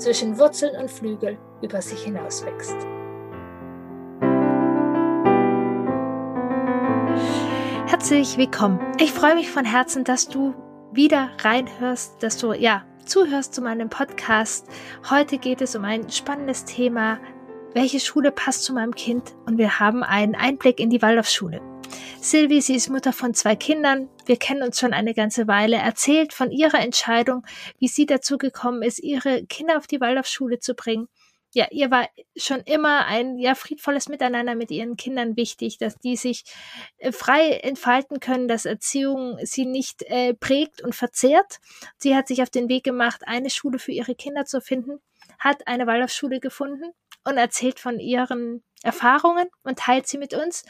zwischen Wurzeln und Flügel über sich hinaus wächst. Herzlich willkommen. Ich freue mich von Herzen, dass du wieder reinhörst, dass du ja zuhörst zu meinem Podcast. Heute geht es um ein spannendes Thema. Welche Schule passt zu meinem Kind? Und wir haben einen Einblick in die Waldorfschule. Sylvie, sie ist Mutter von zwei Kindern. Wir kennen uns schon eine ganze Weile. Erzählt von ihrer Entscheidung, wie sie dazu gekommen ist, ihre Kinder auf die Waldorfschule zu bringen. Ja, ihr war schon immer ein ja friedvolles Miteinander mit ihren Kindern wichtig, dass die sich äh, frei entfalten können, dass Erziehung sie nicht äh, prägt und verzehrt. Sie hat sich auf den Weg gemacht, eine Schule für ihre Kinder zu finden, hat eine Waldorfschule gefunden und erzählt von ihren Erfahrungen und teilt sie mit uns.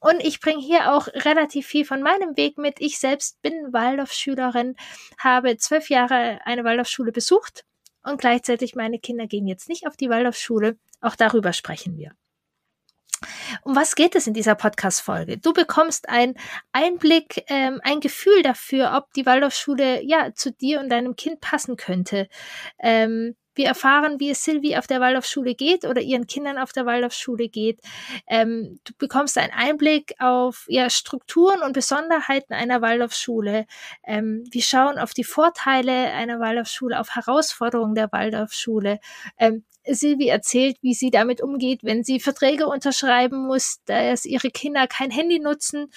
Und ich bringe hier auch relativ viel von meinem Weg mit. Ich selbst bin Waldorfschülerin, habe zwölf Jahre eine Waldorfschule besucht und gleichzeitig meine Kinder gehen jetzt nicht auf die Waldorfschule. Auch darüber sprechen wir. Um was geht es in dieser Podcast-Folge? Du bekommst einen Einblick, ähm, ein Gefühl dafür, ob die Waldorfschule ja zu dir und deinem Kind passen könnte. Ähm, wir erfahren, wie es Sylvie auf der Waldorfschule geht oder ihren Kindern auf der Waldorfschule geht. Ähm, du bekommst einen Einblick auf ja, Strukturen und Besonderheiten einer Waldorfschule. Ähm, wir schauen auf die Vorteile einer Waldorfschule, auf Herausforderungen der Waldorfschule. Ähm, Silvi erzählt, wie sie damit umgeht, wenn sie Verträge unterschreiben muss, dass ihre Kinder kein Handy nutzen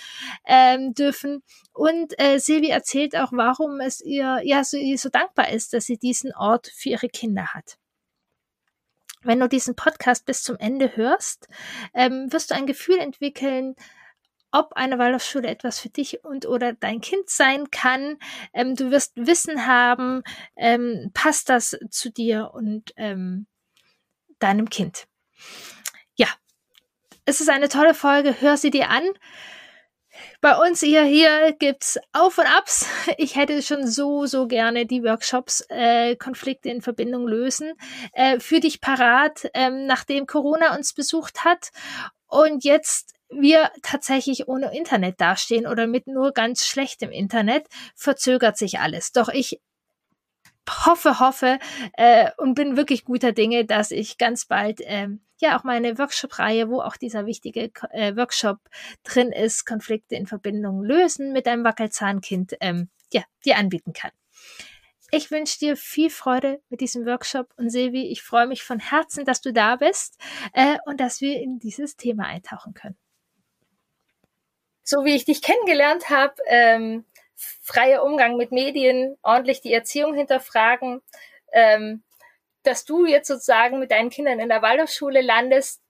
ähm, dürfen. Und äh, Silvi erzählt auch, warum es ihr ja so, so dankbar ist, dass sie diesen Ort für ihre Kinder hat. Wenn du diesen Podcast bis zum Ende hörst, ähm, wirst du ein Gefühl entwickeln, ob eine Waldorfschule etwas für dich und oder dein Kind sein kann. Ähm, du wirst Wissen haben, ähm, passt das zu dir und ähm, deinem Kind. Ja, es ist eine tolle Folge. Hör sie dir an. Bei uns hier, hier gibt's Auf und Abs. Ich hätte schon so, so gerne die Workshops äh, Konflikte in Verbindung lösen äh, für dich parat, ähm, nachdem Corona uns besucht hat und jetzt wir tatsächlich ohne Internet dastehen oder mit nur ganz schlechtem Internet, verzögert sich alles. Doch ich hoffe, hoffe äh, und bin wirklich guter Dinge, dass ich ganz bald ähm, ja auch meine Workshop-Reihe, wo auch dieser wichtige äh, Workshop drin ist, Konflikte in Verbindung lösen mit einem Wackelzahnkind, ähm, ja, dir anbieten kann. Ich wünsche dir viel Freude mit diesem Workshop und Silvi, ich freue mich von Herzen, dass du da bist äh, und dass wir in dieses Thema eintauchen können. So wie ich dich kennengelernt habe, ähm, freier Umgang mit Medien, ordentlich die Erziehung hinterfragen, ähm, dass du jetzt sozusagen mit deinen Kindern in der Waldorfschule landest,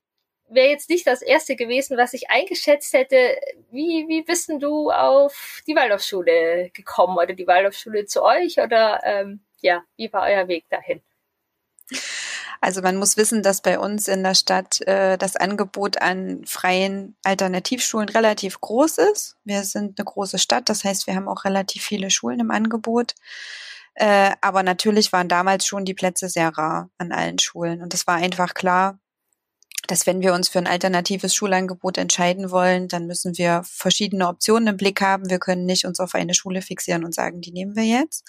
wäre jetzt nicht das erste gewesen, was ich eingeschätzt hätte. Wie, wie bist denn du auf die Waldorfschule gekommen oder die Waldorfschule zu euch oder ähm, ja, wie war euer Weg dahin? Also man muss wissen, dass bei uns in der Stadt äh, das Angebot an freien Alternativschulen relativ groß ist. Wir sind eine große Stadt, das heißt, wir haben auch relativ viele Schulen im Angebot. Äh, aber natürlich waren damals schon die Plätze sehr rar an allen Schulen. Und es war einfach klar, dass wenn wir uns für ein alternatives Schulangebot entscheiden wollen, dann müssen wir verschiedene Optionen im Blick haben. Wir können nicht uns auf eine Schule fixieren und sagen, die nehmen wir jetzt.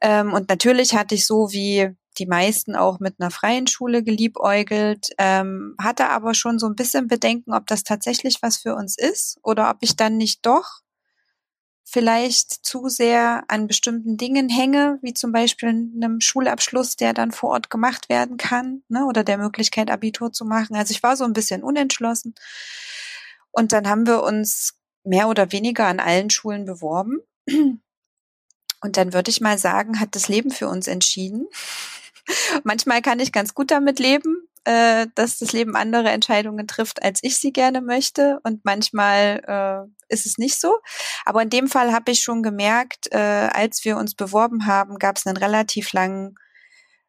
Ähm, und natürlich hatte ich so wie die meisten auch mit einer freien Schule geliebäugelt, ähm, hatte aber schon so ein bisschen Bedenken, ob das tatsächlich was für uns ist oder ob ich dann nicht doch vielleicht zu sehr an bestimmten Dingen hänge, wie zum Beispiel einem Schulabschluss, der dann vor Ort gemacht werden kann, ne, oder der Möglichkeit, Abitur zu machen. Also ich war so ein bisschen unentschlossen. Und dann haben wir uns mehr oder weniger an allen Schulen beworben. Und dann würde ich mal sagen, hat das Leben für uns entschieden. Manchmal kann ich ganz gut damit leben, äh, dass das Leben andere Entscheidungen trifft, als ich sie gerne möchte. Und manchmal äh, ist es nicht so. Aber in dem Fall habe ich schon gemerkt, äh, als wir uns beworben haben, gab es einen relativ langen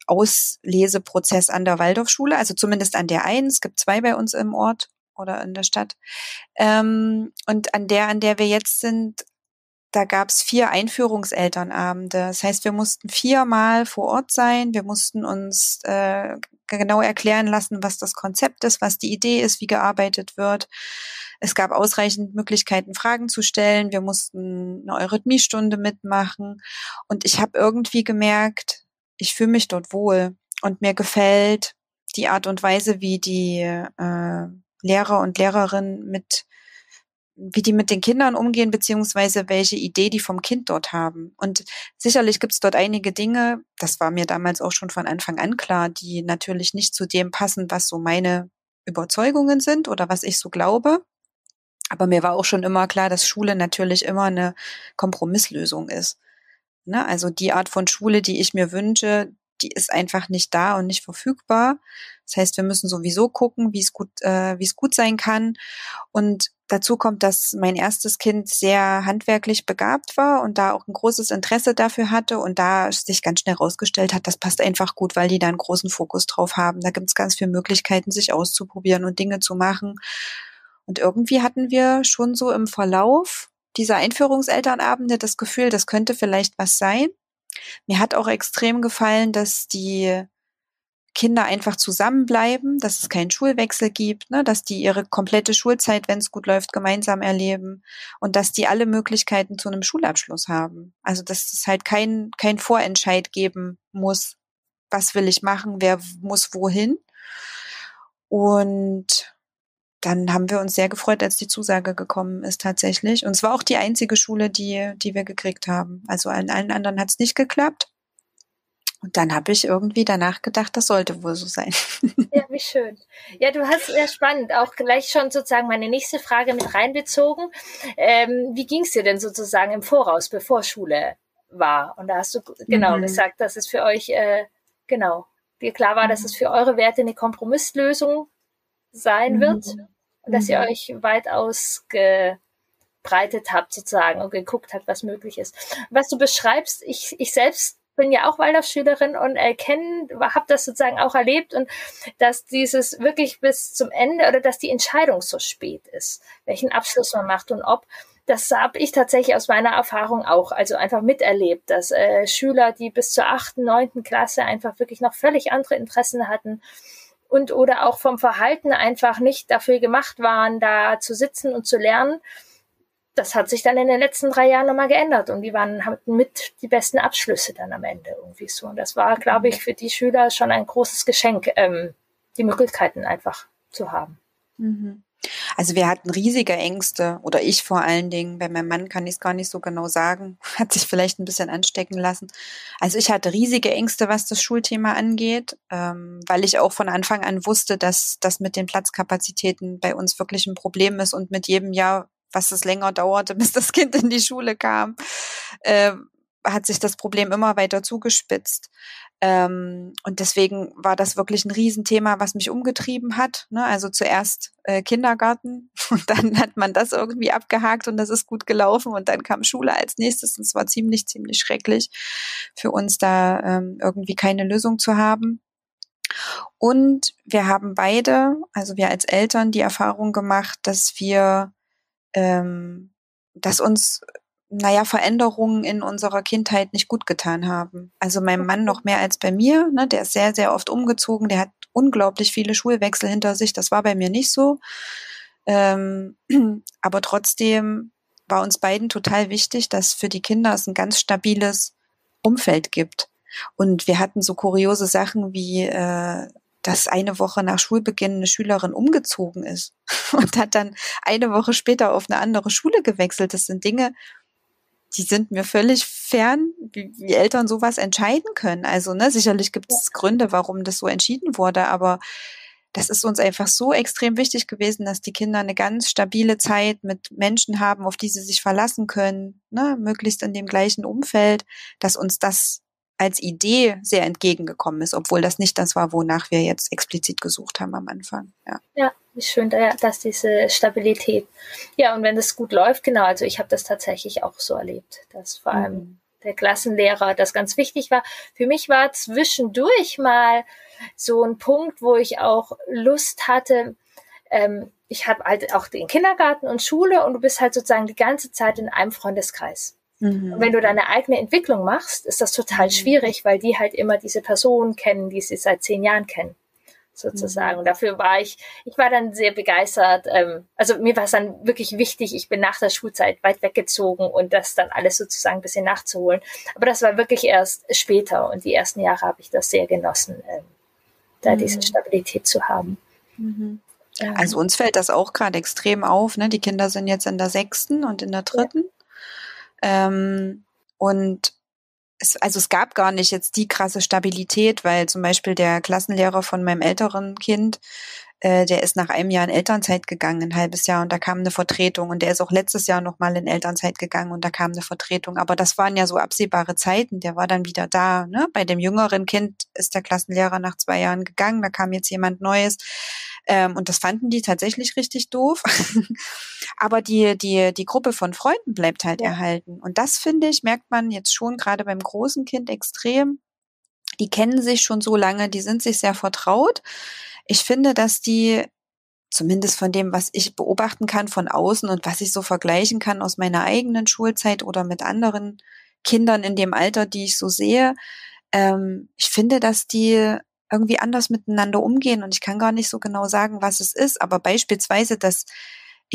Ausleseprozess an der Waldorfschule, also zumindest an der einen. Es gibt zwei bei uns im Ort oder in der Stadt. Ähm, und an der, an der wir jetzt sind, da gab es vier Einführungselternabende. Das heißt, wir mussten viermal vor Ort sein. Wir mussten uns äh, genau erklären lassen, was das Konzept ist, was die Idee ist, wie gearbeitet wird. Es gab ausreichend Möglichkeiten, Fragen zu stellen. Wir mussten eine Eurythmiestunde mitmachen. Und ich habe irgendwie gemerkt, ich fühle mich dort wohl und mir gefällt die Art und Weise, wie die äh, Lehrer und Lehrerinnen mit wie die mit den Kindern umgehen, beziehungsweise welche Idee die vom Kind dort haben. Und sicherlich gibt es dort einige Dinge, das war mir damals auch schon von Anfang an klar, die natürlich nicht zu dem passen, was so meine Überzeugungen sind oder was ich so glaube. Aber mir war auch schon immer klar, dass Schule natürlich immer eine Kompromisslösung ist. Ne? Also die Art von Schule, die ich mir wünsche, die ist einfach nicht da und nicht verfügbar. Das heißt, wir müssen sowieso gucken, wie es gut, äh, wie es gut sein kann. Und dazu kommt, dass mein erstes Kind sehr handwerklich begabt war und da auch ein großes Interesse dafür hatte und da sich ganz schnell herausgestellt hat, das passt einfach gut, weil die da einen großen Fokus drauf haben. Da gibt es ganz viele Möglichkeiten, sich auszuprobieren und Dinge zu machen. Und irgendwie hatten wir schon so im Verlauf dieser Einführungselternabende das Gefühl, das könnte vielleicht was sein. Mir hat auch extrem gefallen, dass die Kinder einfach zusammenbleiben, dass es keinen Schulwechsel gibt, ne, dass die ihre komplette Schulzeit, wenn es gut läuft, gemeinsam erleben und dass die alle Möglichkeiten zu einem Schulabschluss haben. Also dass es halt kein, kein Vorentscheid geben muss, was will ich machen, wer muss wohin. Und dann haben wir uns sehr gefreut, als die Zusage gekommen ist tatsächlich. Und es war auch die einzige Schule, die, die wir gekriegt haben. Also an allen anderen hat es nicht geklappt. Und dann habe ich irgendwie danach gedacht, das sollte wohl so sein. Ja, wie schön. Ja, du hast sehr spannend auch gleich schon sozusagen meine nächste Frage mit reinbezogen. Ähm, wie ging es dir denn sozusagen im Voraus, bevor Schule war? Und da hast du genau mhm. gesagt, dass es für euch, äh, genau, dir klar war, dass es für eure Werte eine Kompromisslösung sein wird. Mhm dass ihr mhm. euch weit ausgebreitet habt sozusagen und geguckt habt, was möglich ist. Was du beschreibst, ich, ich selbst bin ja auch Waldorfschülerin und erkennen, habe das sozusagen auch erlebt und dass dieses wirklich bis zum Ende oder dass die Entscheidung so spät ist, welchen Abschluss man macht und ob. Das habe ich tatsächlich aus meiner Erfahrung auch, also einfach miterlebt, dass äh, Schüler, die bis zur achten, neunten Klasse einfach wirklich noch völlig andere Interessen hatten, und oder auch vom Verhalten einfach nicht dafür gemacht waren, da zu sitzen und zu lernen. Das hat sich dann in den letzten drei Jahren nochmal geändert und die waren hatten mit die besten Abschlüsse dann am Ende irgendwie so. Und das war, glaube ich, für die Schüler schon ein großes Geschenk, ähm, die Möglichkeiten einfach zu haben. Mhm. Also wir hatten riesige Ängste oder ich vor allen Dingen. Bei meinem Mann kann ich es gar nicht so genau sagen. Hat sich vielleicht ein bisschen anstecken lassen. Also ich hatte riesige Ängste, was das Schulthema angeht, ähm, weil ich auch von Anfang an wusste, dass das mit den Platzkapazitäten bei uns wirklich ein Problem ist und mit jedem Jahr, was es länger dauerte, bis das Kind in die Schule kam, äh, hat sich das Problem immer weiter zugespitzt. Ähm, und deswegen war das wirklich ein Riesenthema, was mich umgetrieben hat. Ne? Also zuerst äh, Kindergarten und dann hat man das irgendwie abgehakt und das ist gut gelaufen und dann kam Schule als nächstes und es war ziemlich, ziemlich schrecklich für uns da ähm, irgendwie keine Lösung zu haben. Und wir haben beide, also wir als Eltern, die Erfahrung gemacht, dass wir, ähm, dass uns naja, Veränderungen in unserer Kindheit nicht gut getan haben. Also meinem Mann noch mehr als bei mir, ne, der ist sehr, sehr oft umgezogen, der hat unglaublich viele Schulwechsel hinter sich, das war bei mir nicht so. Ähm, aber trotzdem war uns beiden total wichtig, dass für die Kinder es ein ganz stabiles Umfeld gibt. Und wir hatten so kuriose Sachen wie, äh, dass eine Woche nach Schulbeginn eine Schülerin umgezogen ist und hat dann eine Woche später auf eine andere Schule gewechselt. Das sind Dinge, die sind mir völlig fern, wie, wie Eltern sowas entscheiden können. Also ne, sicherlich gibt es Gründe, warum das so entschieden wurde, aber das ist uns einfach so extrem wichtig gewesen, dass die Kinder eine ganz stabile Zeit mit Menschen haben, auf die sie sich verlassen können, ne, möglichst in dem gleichen Umfeld, dass uns das als Idee sehr entgegengekommen ist, obwohl das nicht das war, wonach wir jetzt explizit gesucht haben am Anfang. Ja, ja wie schön, dass diese Stabilität. Ja, und wenn das gut läuft, genau, also ich habe das tatsächlich auch so erlebt, dass vor allem mhm. der Klassenlehrer das ganz wichtig war. Für mich war zwischendurch mal so ein Punkt, wo ich auch Lust hatte, ähm, ich habe halt auch den Kindergarten und Schule und du bist halt sozusagen die ganze Zeit in einem Freundeskreis. Mhm. Und wenn du deine eigene Entwicklung machst, ist das total mhm. schwierig, weil die halt immer diese Personen kennen, die sie seit zehn Jahren kennen sozusagen. Mhm. Dafür war ich, ich war dann sehr begeistert. Ähm, also mir war es dann wirklich wichtig. Ich bin nach der Schulzeit weit weggezogen und das dann alles sozusagen ein bisschen nachzuholen. Aber das war wirklich erst später und die ersten Jahre habe ich das sehr genossen, ähm, da mhm. diese Stabilität zu haben. Mhm. Also uns fällt das auch gerade extrem auf. Ne? Die Kinder sind jetzt in der sechsten und in der dritten. Ähm, und es, also es gab gar nicht jetzt die krasse Stabilität, weil zum Beispiel der Klassenlehrer von meinem älteren Kind, äh, der ist nach einem Jahr in Elternzeit gegangen, ein halbes Jahr, und da kam eine Vertretung. Und der ist auch letztes Jahr nochmal in Elternzeit gegangen und da kam eine Vertretung. Aber das waren ja so absehbare Zeiten. Der war dann wieder da. Ne? Bei dem jüngeren Kind ist der Klassenlehrer nach zwei Jahren gegangen, da kam jetzt jemand Neues. Ähm, und das fanden die tatsächlich richtig doof. Aber die, die, die Gruppe von Freunden bleibt halt erhalten. Und das finde ich, merkt man jetzt schon gerade beim großen Kind extrem. Die kennen sich schon so lange, die sind sich sehr vertraut. Ich finde, dass die zumindest von dem, was ich beobachten kann von außen und was ich so vergleichen kann aus meiner eigenen Schulzeit oder mit anderen Kindern in dem Alter, die ich so sehe, ähm, ich finde, dass die irgendwie anders miteinander umgehen und ich kann gar nicht so genau sagen, was es ist, aber beispielsweise, dass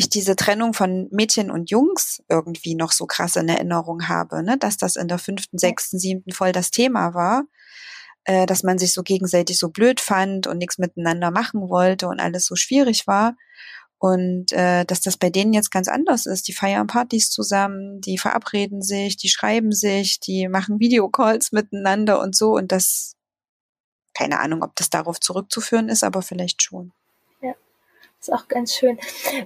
ich diese Trennung von Mädchen und Jungs irgendwie noch so krass in Erinnerung habe, ne? dass das in der fünften, sechsten, siebten voll das Thema war, äh, dass man sich so gegenseitig so blöd fand und nichts miteinander machen wollte und alles so schwierig war. Und äh, dass das bei denen jetzt ganz anders ist. Die feiern Partys zusammen, die verabreden sich, die schreiben sich, die machen Videocalls miteinander und so. Und das keine Ahnung, ob das darauf zurückzuführen ist, aber vielleicht schon. Ist auch ganz schön.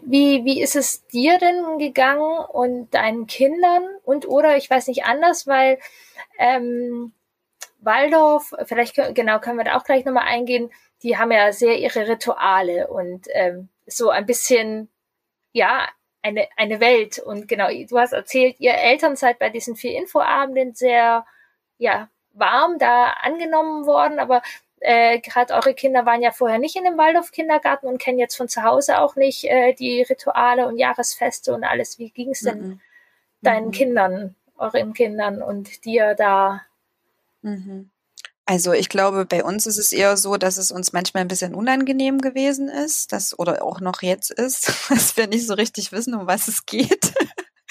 Wie, wie ist es dir denn gegangen und deinen Kindern und oder ich weiß nicht anders, weil ähm, Waldorf, vielleicht genau können wir da auch gleich nochmal eingehen, die haben ja sehr ihre Rituale und ähm, so ein bisschen, ja, eine, eine Welt. Und genau, du hast erzählt, ihr Eltern seid bei diesen vier Infoabenden sehr, ja, warm da angenommen worden, aber äh, gerade eure Kinder waren ja vorher nicht in dem Waldorf-Kindergarten und kennen jetzt von zu Hause auch nicht äh, die Rituale und Jahresfeste und alles. Wie ging es denn mhm. deinen mhm. Kindern, euren Kindern und dir da? Mhm. Also ich glaube, bei uns ist es eher so, dass es uns manchmal ein bisschen unangenehm gewesen ist, dass oder auch noch jetzt ist, dass wir nicht so richtig wissen, um was es geht.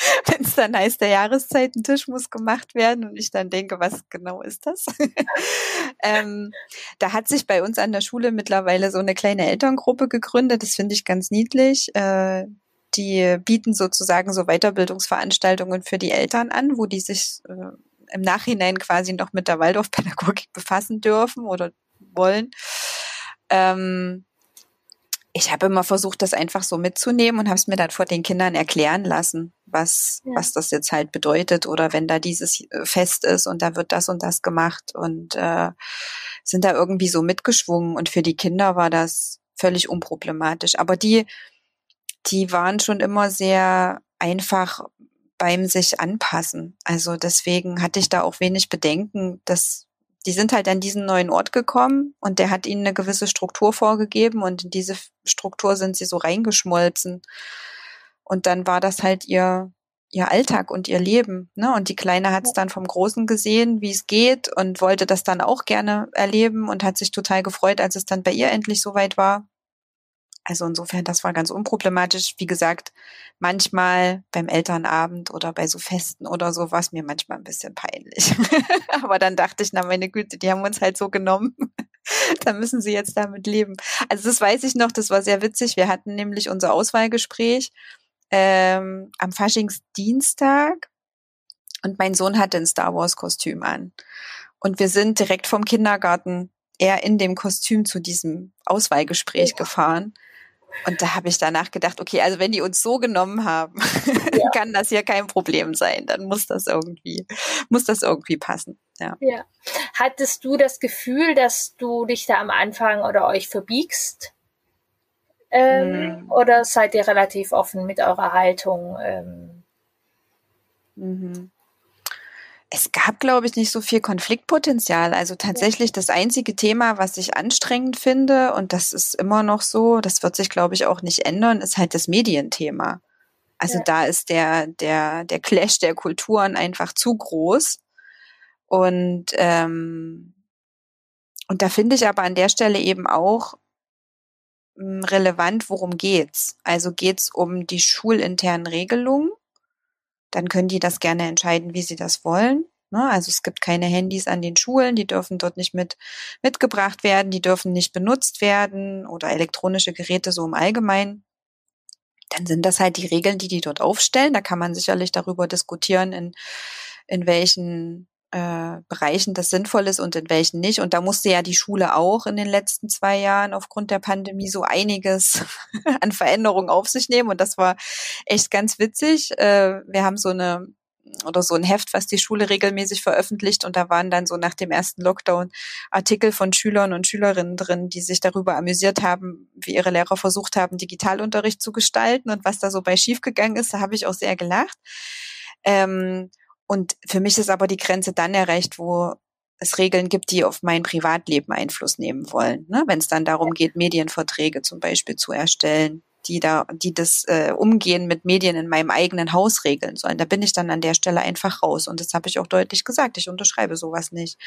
wenn es dann heißt, der Jahreszeitentisch muss gemacht werden und ich dann denke, was genau ist das? ähm, da hat sich bei uns an der Schule mittlerweile so eine kleine Elterngruppe gegründet. Das finde ich ganz niedlich. Äh, die bieten sozusagen so Weiterbildungsveranstaltungen für die Eltern an, wo die sich äh, im Nachhinein quasi noch mit der Waldorfpädagogik befassen dürfen oder wollen. Ähm, ich habe immer versucht, das einfach so mitzunehmen und habe es mir dann vor den Kindern erklären lassen, was, ja. was das jetzt halt bedeutet oder wenn da dieses äh, Fest ist und da wird das und das gemacht und äh, sind da irgendwie so mitgeschwungen und für die Kinder war das völlig unproblematisch. Aber die, die waren schon immer sehr einfach beim sich anpassen. Also deswegen hatte ich da auch wenig Bedenken, dass die sind halt an diesen neuen Ort gekommen und der hat ihnen eine gewisse Struktur vorgegeben und in diese Struktur sind sie so reingeschmolzen. Und dann war das halt ihr, ihr Alltag und ihr Leben. Ne? Und die Kleine hat es dann vom Großen gesehen, wie es geht und wollte das dann auch gerne erleben und hat sich total gefreut, als es dann bei ihr endlich soweit war. Also insofern, das war ganz unproblematisch. Wie gesagt, manchmal beim Elternabend oder bei so Festen oder so war es mir manchmal ein bisschen peinlich. Aber dann dachte ich, na meine Güte, die haben uns halt so genommen. da müssen sie jetzt damit leben. Also das weiß ich noch, das war sehr witzig. Wir hatten nämlich unser Auswahlgespräch ähm, am Faschingsdienstag und mein Sohn hatte ein Star Wars Kostüm an. Und wir sind direkt vom Kindergarten eher in dem Kostüm zu diesem Auswahlgespräch ja. gefahren. Und da habe ich danach gedacht, okay, also wenn die uns so genommen haben, ja. kann das ja kein Problem sein. Dann muss das irgendwie, muss das irgendwie passen. Ja. ja. Hattest du das Gefühl, dass du dich da am Anfang oder euch verbiegst? Ähm, hm. Oder seid ihr relativ offen mit eurer Haltung? Ähm? Mhm. Es gab, glaube ich, nicht so viel Konfliktpotenzial. Also tatsächlich das einzige Thema, was ich anstrengend finde, und das ist immer noch so, das wird sich, glaube ich, auch nicht ändern, ist halt das Medienthema. Also ja. da ist der, der, der Clash der Kulturen einfach zu groß. Und, ähm, und da finde ich aber an der Stelle eben auch hm, relevant, worum geht's. Also geht's um die schulinternen Regelungen dann können die das gerne entscheiden, wie sie das wollen. Ne? Also es gibt keine Handys an den Schulen, die dürfen dort nicht mit mitgebracht werden, die dürfen nicht benutzt werden oder elektronische Geräte so im Allgemeinen. Dann sind das halt die Regeln, die die dort aufstellen. Da kann man sicherlich darüber diskutieren, in, in welchen äh, Bereichen das sinnvoll ist und in welchen nicht. Und da musste ja die Schule auch in den letzten zwei Jahren aufgrund der Pandemie so einiges an Veränderungen auf sich nehmen. Und das war echt ganz witzig. Äh, wir haben so eine oder so ein Heft, was die Schule regelmäßig veröffentlicht. Und da waren dann so nach dem ersten Lockdown Artikel von Schülern und Schülerinnen drin, die sich darüber amüsiert haben, wie ihre Lehrer versucht haben, Digitalunterricht zu gestalten und was da so bei schiefgegangen ist. Da habe ich auch sehr gelacht. Ähm, und für mich ist aber die Grenze dann erreicht, wo es Regeln gibt, die auf mein Privatleben Einfluss nehmen wollen. Ne? Wenn es dann darum geht, Medienverträge zum Beispiel zu erstellen, die da, die das äh, Umgehen mit Medien in meinem eigenen Haus regeln sollen. Da bin ich dann an der Stelle einfach raus. Und das habe ich auch deutlich gesagt. Ich unterschreibe sowas nicht.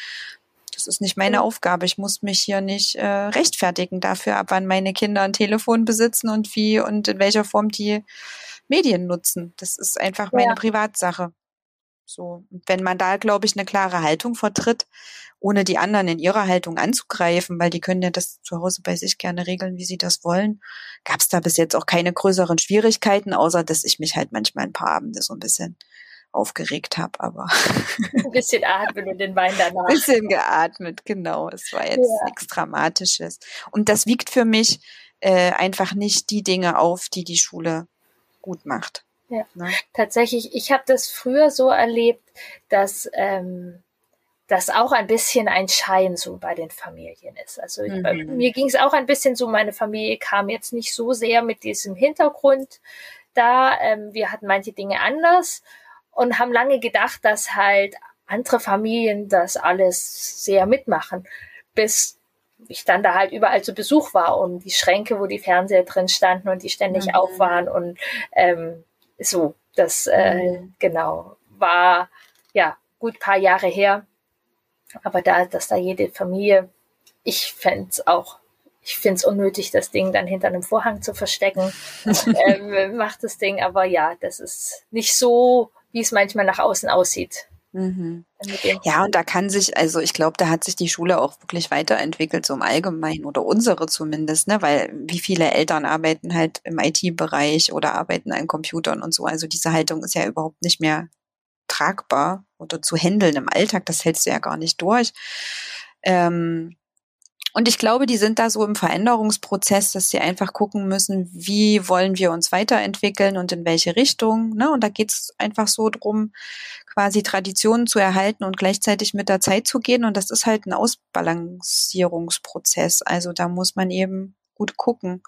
Das ist nicht meine Aufgabe. Ich muss mich hier nicht äh, rechtfertigen dafür, ab wann meine Kinder ein Telefon besitzen und wie und in welcher Form die Medien nutzen. Das ist einfach meine ja. Privatsache. So. Wenn man da, glaube ich, eine klare Haltung vertritt, ohne die anderen in ihrer Haltung anzugreifen, weil die können ja das zu Hause bei sich gerne regeln, wie sie das wollen, gab es da bis jetzt auch keine größeren Schwierigkeiten, außer dass ich mich halt manchmal ein paar Abende so ein bisschen aufgeregt habe, aber ein bisschen atmen und den Wein danach. Ein bisschen geatmet, genau. Es war jetzt ja. nichts Dramatisches. Und das wiegt für mich äh, einfach nicht die Dinge auf, die die Schule gut macht. Ja, ne? tatsächlich. Ich habe das früher so erlebt, dass ähm, das auch ein bisschen ein Schein so bei den Familien ist. Also mhm. mir ging es auch ein bisschen so, meine Familie kam jetzt nicht so sehr mit diesem Hintergrund da. Ähm, wir hatten manche Dinge anders und haben lange gedacht, dass halt andere Familien das alles sehr mitmachen, bis ich dann da halt überall zu Besuch war und die Schränke, wo die Fernseher drin standen und die ständig mhm. auf waren und ähm, so, das äh, mhm. genau war ja gut paar Jahre her. Aber da, dass da jede Familie, ich fände es auch, ich finde es unnötig, das Ding dann hinter einem Vorhang zu verstecken. ähm, macht das Ding, aber ja, das ist nicht so, wie es manchmal nach außen aussieht. Mhm. Ja, und da kann sich, also ich glaube, da hat sich die Schule auch wirklich weiterentwickelt, so im Allgemeinen oder unsere zumindest, ne? Weil wie viele Eltern arbeiten halt im IT-Bereich oder arbeiten an Computern und so. Also diese Haltung ist ja überhaupt nicht mehr tragbar oder zu handeln im Alltag, das hältst du ja gar nicht durch. Ähm, und ich glaube, die sind da so im Veränderungsprozess, dass sie einfach gucken müssen, wie wollen wir uns weiterentwickeln und in welche Richtung. Ne? Und da geht es einfach so drum, quasi Traditionen zu erhalten und gleichzeitig mit der Zeit zu gehen. Und das ist halt ein Ausbalancierungsprozess. Also da muss man eben gut gucken,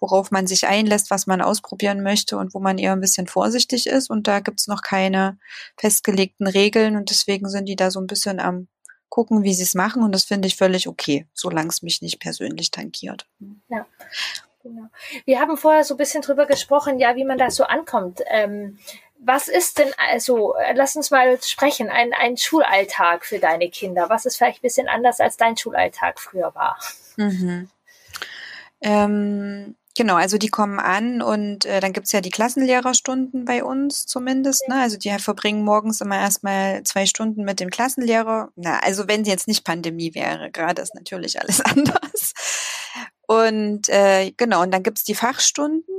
worauf man sich einlässt, was man ausprobieren möchte und wo man eher ein bisschen vorsichtig ist. Und da gibt's noch keine festgelegten Regeln und deswegen sind die da so ein bisschen am gucken, wie sie es machen. Und das finde ich völlig okay, solange es mich nicht persönlich tankiert. Ja. Genau. Wir haben vorher so ein bisschen drüber gesprochen, ja, wie man da so ankommt. Ähm, was ist denn, also, lass uns mal sprechen, ein, ein Schulalltag für deine Kinder. Was ist vielleicht ein bisschen anders, als dein Schulalltag früher war? Mhm. Ähm, Genau, also die kommen an und äh, dann gibt's ja die Klassenlehrerstunden bei uns zumindest. Ne? Also die verbringen morgens immer erstmal zwei Stunden mit dem Klassenlehrer. Na, also wenn jetzt nicht Pandemie wäre, gerade ist natürlich alles anders. Und äh, genau, und dann gibt's die Fachstunden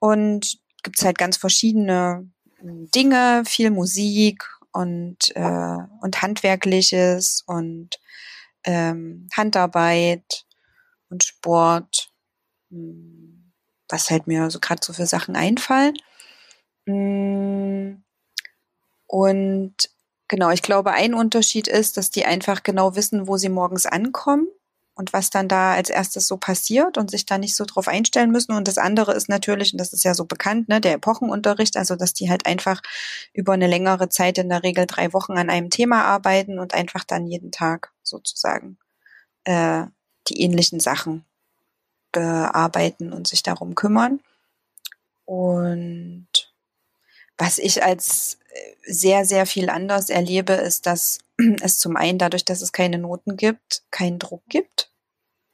und gibt's halt ganz verschiedene Dinge, viel Musik und, äh, und Handwerkliches und ähm, Handarbeit und Sport. Hm was halt mir so gerade so für Sachen einfallen. Mm. Und genau, ich glaube, ein Unterschied ist, dass die einfach genau wissen, wo sie morgens ankommen und was dann da als erstes so passiert und sich da nicht so drauf einstellen müssen. Und das andere ist natürlich, und das ist ja so bekannt, ne, der Epochenunterricht, also dass die halt einfach über eine längere Zeit, in der Regel drei Wochen an einem Thema arbeiten und einfach dann jeden Tag sozusagen äh, die ähnlichen Sachen bearbeiten und sich darum kümmern. Und was ich als äh, sehr, sehr viel anders erlebe, ist, dass es zum einen dadurch, dass es keine Noten gibt, keinen Druck gibt.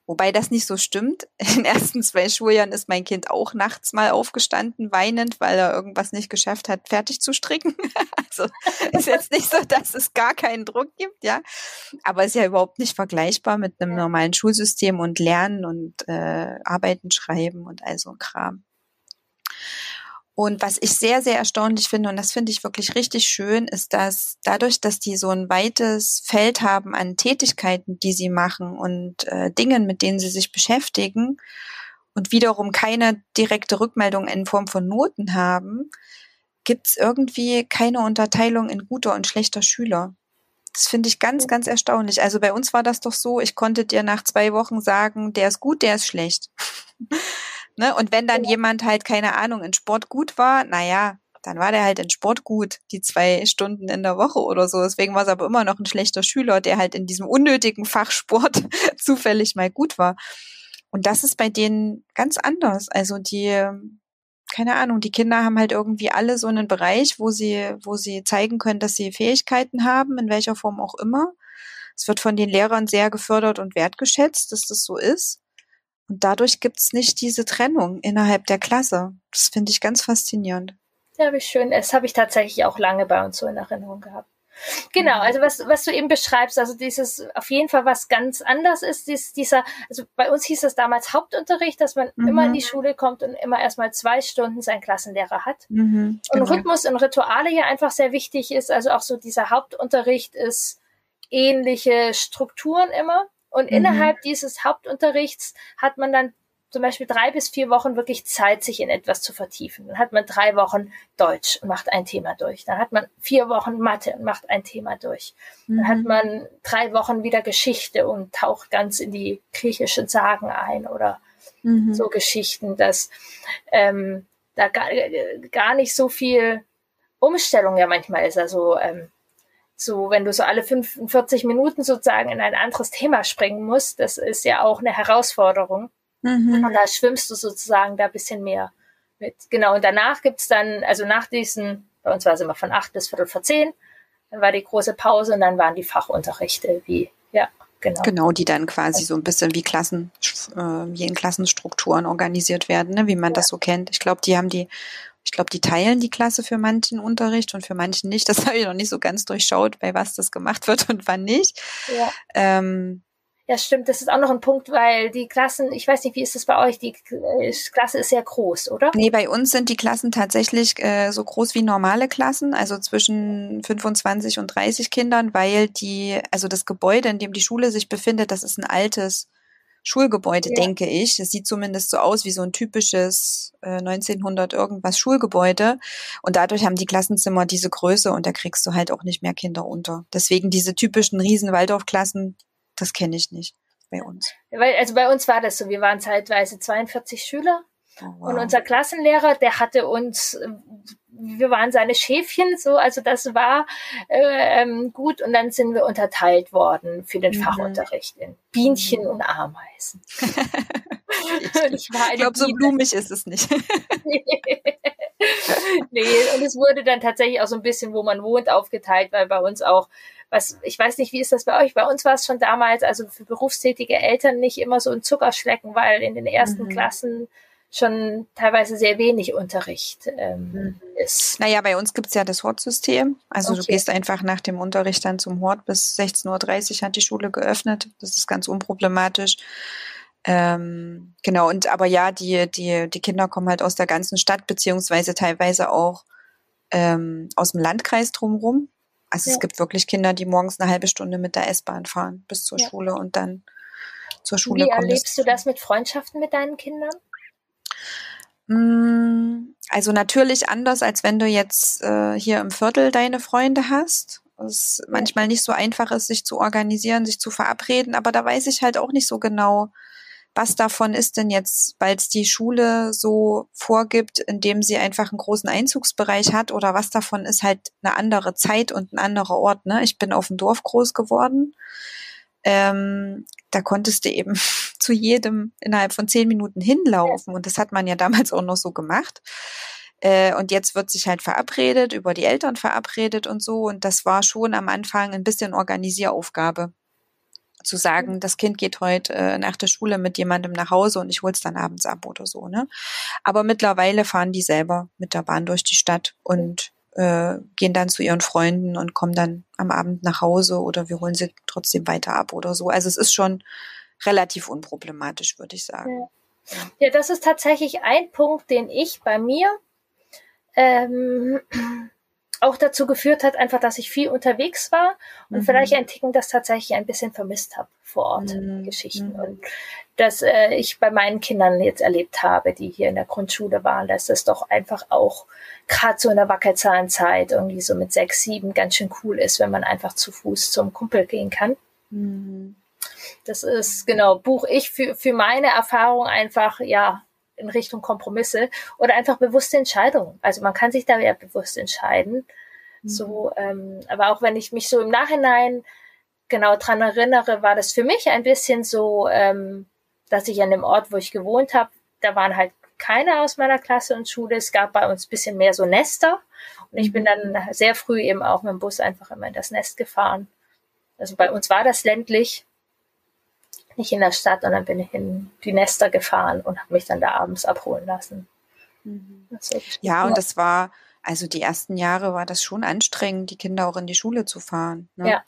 Wobei das nicht so stimmt. In den ersten zwei Schuljahren ist mein Kind auch nachts mal aufgestanden, weinend, weil er irgendwas nicht geschafft hat, fertig zu stricken. Also ist jetzt nicht so, dass es gar keinen Druck gibt, ja. Aber ist ja überhaupt nicht vergleichbar mit einem normalen Schulsystem und Lernen und äh, Arbeiten, Schreiben und all so ein Kram. Und was ich sehr, sehr erstaunlich finde, und das finde ich wirklich richtig schön, ist, dass dadurch, dass die so ein weites Feld haben an Tätigkeiten, die sie machen und äh, Dingen, mit denen sie sich beschäftigen und wiederum keine direkte Rückmeldung in Form von Noten haben, gibt es irgendwie keine Unterteilung in guter und schlechter Schüler. Das finde ich ganz, ganz erstaunlich. Also bei uns war das doch so, ich konnte dir nach zwei Wochen sagen, der ist gut, der ist schlecht. Ne? Und wenn dann jemand halt, keine Ahnung, in Sport gut war, naja, dann war der halt in Sport gut, die zwei Stunden in der Woche oder so. Deswegen war es aber immer noch ein schlechter Schüler, der halt in diesem unnötigen Fachsport zufällig mal gut war. Und das ist bei denen ganz anders. Also die, keine Ahnung, die Kinder haben halt irgendwie alle so einen Bereich, wo sie, wo sie zeigen können, dass sie Fähigkeiten haben, in welcher Form auch immer. Es wird von den Lehrern sehr gefördert und wertgeschätzt, dass das so ist. Und dadurch gibt's nicht diese Trennung innerhalb der Klasse. Das finde ich ganz faszinierend. Ja, wie schön. Das habe ich tatsächlich auch lange bei uns so in Erinnerung gehabt. Genau, mhm. also was, was du eben beschreibst, also dieses auf jeden Fall was ganz anders ist, dies, dieser, also bei uns hieß das damals Hauptunterricht, dass man mhm. immer in die Schule kommt und immer erstmal zwei Stunden seinen Klassenlehrer hat. Mhm, genau. Und Rhythmus und Rituale ja einfach sehr wichtig ist, also auch so dieser Hauptunterricht ist ähnliche Strukturen immer. Und mhm. innerhalb dieses Hauptunterrichts hat man dann zum Beispiel drei bis vier Wochen wirklich Zeit, sich in etwas zu vertiefen. Dann hat man drei Wochen Deutsch und macht ein Thema durch. Dann hat man vier Wochen Mathe und macht ein Thema durch. Mhm. Dann hat mhm. man drei Wochen wieder Geschichte und taucht ganz in die griechischen Sagen ein oder mhm. so Geschichten, dass ähm, da gar, gar nicht so viel Umstellung ja manchmal ist. Also ähm, so, wenn du so alle 45 Minuten sozusagen in ein anderes Thema springen musst, das ist ja auch eine Herausforderung. Mhm. Und da schwimmst du sozusagen da ein bisschen mehr mit. Genau, und danach gibt's dann, also nach diesen, bei uns war es immer von acht bis viertel vor zehn, dann war die große Pause und dann waren die Fachunterrichte, wie, ja, genau. Genau, die dann quasi so ein bisschen wie Klassen, äh, wie in Klassenstrukturen organisiert werden, ne, wie man ja. das so kennt. Ich glaube, die haben die ich glaube, die teilen die Klasse für manchen Unterricht und für manchen nicht. Das habe ich noch nicht so ganz durchschaut, bei was das gemacht wird und wann nicht. Ja. Ähm, ja, stimmt. Das ist auch noch ein Punkt, weil die Klassen, ich weiß nicht, wie ist das bei euch? Die äh, Klasse ist sehr groß, oder? Nee, bei uns sind die Klassen tatsächlich äh, so groß wie normale Klassen, also zwischen 25 und 30 Kindern, weil die, also das Gebäude, in dem die Schule sich befindet, das ist ein altes Schulgebäude, ja. denke ich. Es sieht zumindest so aus wie so ein typisches äh, 1900 irgendwas Schulgebäude. Und dadurch haben die Klassenzimmer diese Größe und da kriegst du halt auch nicht mehr Kinder unter. Deswegen diese typischen riesen Waldorfklassen, das kenne ich nicht bei uns. Weil, also bei uns war das so. Wir waren zeitweise 42 Schüler Oh, wow. Und unser Klassenlehrer, der hatte uns, wir waren seine Schäfchen, so, also das war äh, ähm, gut. Und dann sind wir unterteilt worden für den mhm. Fachunterricht in Bienchen mhm. und Ameisen. ich, ich glaube, so blumig ist es nicht. nee, und es wurde dann tatsächlich auch so ein bisschen, wo man wohnt, aufgeteilt, weil bei uns auch was, ich weiß nicht, wie ist das bei euch? Bei uns war es schon damals, also für berufstätige Eltern nicht immer so ein Zuckerschlecken, weil in den ersten mhm. Klassen schon teilweise sehr wenig Unterricht ähm, mhm. ist. Naja, bei uns gibt's ja das Hortsystem. Also okay. du gehst einfach nach dem Unterricht dann zum Hort. Bis 16.30 Uhr hat die Schule geöffnet. Das ist ganz unproblematisch. Ähm, genau, und aber ja, die, die, die Kinder kommen halt aus der ganzen Stadt, beziehungsweise teilweise auch ähm, aus dem Landkreis drumherum. Also ja. es gibt wirklich Kinder, die morgens eine halbe Stunde mit der S-Bahn fahren bis zur ja. Schule und dann zur Schule Wie kommen. Wie erlebst du das mit Freundschaften mit deinen Kindern? Mm, also natürlich anders, als wenn du jetzt äh, hier im Viertel deine Freunde hast. es manchmal nicht so einfach ist, sich zu organisieren, sich zu verabreden. Aber da weiß ich halt auch nicht so genau, was davon ist denn jetzt, weil es die Schule so vorgibt, indem sie einfach einen großen Einzugsbereich hat oder was davon ist halt eine andere Zeit und ein anderer Ort. Ne? Ich bin auf dem Dorf groß geworden. Ähm, da konntest du eben zu jedem innerhalb von zehn Minuten hinlaufen und das hat man ja damals auch noch so gemacht. Äh, und jetzt wird sich halt verabredet, über die Eltern verabredet und so. Und das war schon am Anfang ein bisschen Organisieraufgabe zu sagen, das Kind geht heute äh, nach der Schule mit jemandem nach Hause und ich hol's dann abends ab oder so, ne? Aber mittlerweile fahren die selber mit der Bahn durch die Stadt und äh, gehen dann zu ihren Freunden und kommen dann am Abend nach Hause oder wir holen sie trotzdem weiter ab oder so. Also es ist schon relativ unproblematisch, würde ich sagen. Ja. ja, das ist tatsächlich ein Punkt, den ich bei mir ähm, auch dazu geführt hat, einfach, dass ich viel unterwegs war und mhm. vielleicht ein Ticken das tatsächlich ein bisschen vermisst habe vor Ort, mhm. Geschichten. Mhm. Und dass äh, ich bei meinen Kindern jetzt erlebt habe, die hier in der Grundschule waren, dass es doch einfach auch gerade so in der Wackelzahlenzeit irgendwie so mit sechs, sieben ganz schön cool ist, wenn man einfach zu Fuß zum Kumpel gehen kann. Mhm. Das ist genau, buch ich für, für meine Erfahrung einfach, ja, in Richtung Kompromisse oder einfach bewusste Entscheidungen. Also man kann sich da ja bewusst entscheiden. Mhm. So, ähm, aber auch wenn ich mich so im Nachhinein genau dran erinnere, war das für mich ein bisschen so, ähm, dass ich an dem Ort, wo ich gewohnt habe, da waren halt keine aus meiner Klasse und Schule. Es gab bei uns bisschen mehr so Nester. Und ich bin mhm. dann sehr früh eben auch mit dem Bus einfach immer in das Nest gefahren. Also bei uns war das ländlich nicht in der Stadt und dann bin ich in die Nester gefahren und habe mich dann da abends abholen lassen. Mhm. Ja, und das war, also die ersten Jahre war das schon anstrengend, die Kinder auch in die Schule zu fahren. Ne? Ja.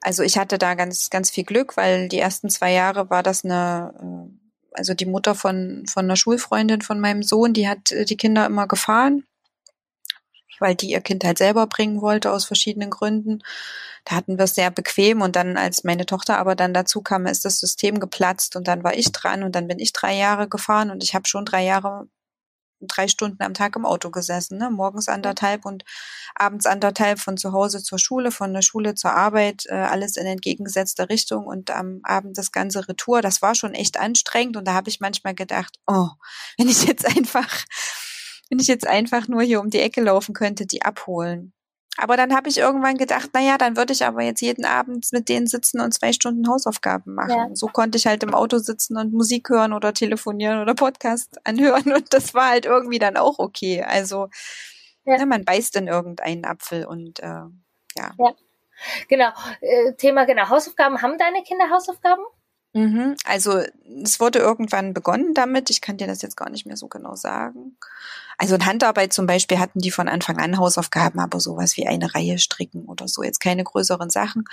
Also ich hatte da ganz, ganz viel Glück, weil die ersten zwei Jahre war das eine, äh, also die Mutter von, von einer Schulfreundin von meinem Sohn, die hat äh, die Kinder immer gefahren weil die ihr Kind halt selber bringen wollte aus verschiedenen Gründen. Da hatten wir es sehr bequem und dann, als meine Tochter aber dann dazu kam, ist das System geplatzt und dann war ich dran und dann bin ich drei Jahre gefahren und ich habe schon drei Jahre drei Stunden am Tag im Auto gesessen, ne? morgens anderthalb und abends anderthalb von zu Hause zur Schule, von der Schule zur Arbeit, äh, alles in entgegengesetzter Richtung und am Abend das ganze Retour. Das war schon echt anstrengend und da habe ich manchmal gedacht, oh, wenn ich jetzt einfach wenn ich jetzt einfach nur hier um die Ecke laufen könnte, die abholen. Aber dann habe ich irgendwann gedacht, na ja, dann würde ich aber jetzt jeden Abend mit denen sitzen und zwei Stunden Hausaufgaben machen. Ja. So konnte ich halt im Auto sitzen und Musik hören oder telefonieren oder Podcast anhören und das war halt irgendwie dann auch okay. Also ja. ja man beißt in irgendeinen Apfel und äh, ja. ja. Genau. Äh, Thema genau Hausaufgaben. Haben deine Kinder Hausaufgaben? Mhm. Also es wurde irgendwann begonnen damit. Ich kann dir das jetzt gar nicht mehr so genau sagen. Also in Handarbeit zum Beispiel hatten die von Anfang an Hausaufgaben, aber sowas wie eine Reihe stricken oder so, jetzt keine größeren Sachen.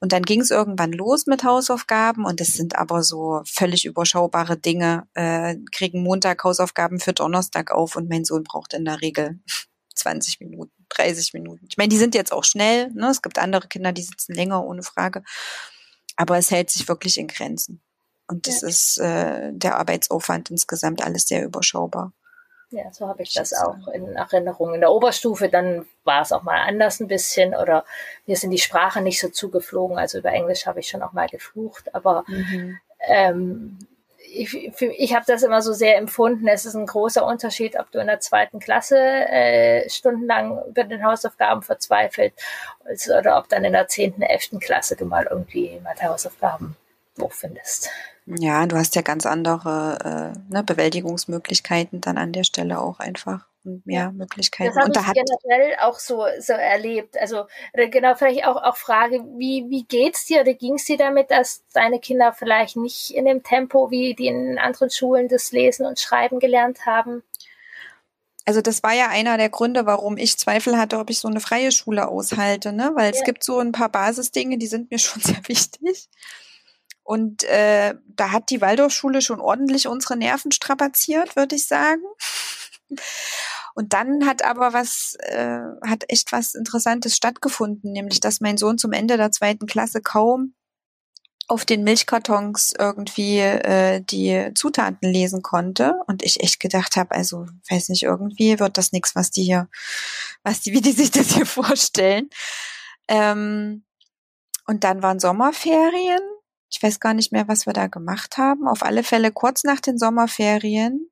Und dann ging es irgendwann los mit Hausaufgaben und es sind aber so völlig überschaubare Dinge, äh, kriegen Montag Hausaufgaben für Donnerstag auf und mein Sohn braucht in der Regel 20 Minuten, 30 Minuten. Ich meine, die sind jetzt auch schnell, ne? es gibt andere Kinder, die sitzen länger, ohne Frage. Aber es hält sich wirklich in Grenzen. Und das ja. ist äh, der Arbeitsaufwand insgesamt alles sehr überschaubar. Ja, so habe ich das auch in Erinnerung. In der Oberstufe, dann war es auch mal anders ein bisschen oder mir sind die Sprache nicht so zugeflogen. Also über Englisch habe ich schon auch mal geflucht, aber mhm. ähm, ich, ich habe das immer so sehr empfunden. Es ist ein großer Unterschied, ob du in der zweiten Klasse äh, stundenlang über den Hausaufgaben verzweifelt oder ob dann in der zehnten, elften Klasse du mal irgendwie mal Hausaufgaben Buch findest. Ja, du hast ja ganz andere äh, ne, Bewältigungsmöglichkeiten dann an der Stelle auch einfach mehr ja. Möglichkeiten. Das habe ich generell auch so, so erlebt. Also genau, vielleicht auch, auch Frage, wie, wie geht's dir oder ging es dir damit, dass deine Kinder vielleicht nicht in dem Tempo, wie die in anderen Schulen das Lesen und Schreiben gelernt haben? Also das war ja einer der Gründe, warum ich Zweifel hatte, ob ich so eine freie Schule aushalte, ne? Weil ja. es gibt so ein paar Basisdinge, die sind mir schon sehr wichtig. Und äh, da hat die Waldorfschule schon ordentlich unsere Nerven strapaziert, würde ich sagen. Und dann hat aber was, äh, hat echt was Interessantes stattgefunden, nämlich dass mein Sohn zum Ende der zweiten Klasse kaum auf den Milchkartons irgendwie äh, die Zutaten lesen konnte und ich echt gedacht habe, also weiß nicht, irgendwie wird das nichts, was die hier, was die, wie die sich das hier vorstellen. Ähm, und dann waren Sommerferien. Ich weiß gar nicht mehr, was wir da gemacht haben. Auf alle Fälle kurz nach den Sommerferien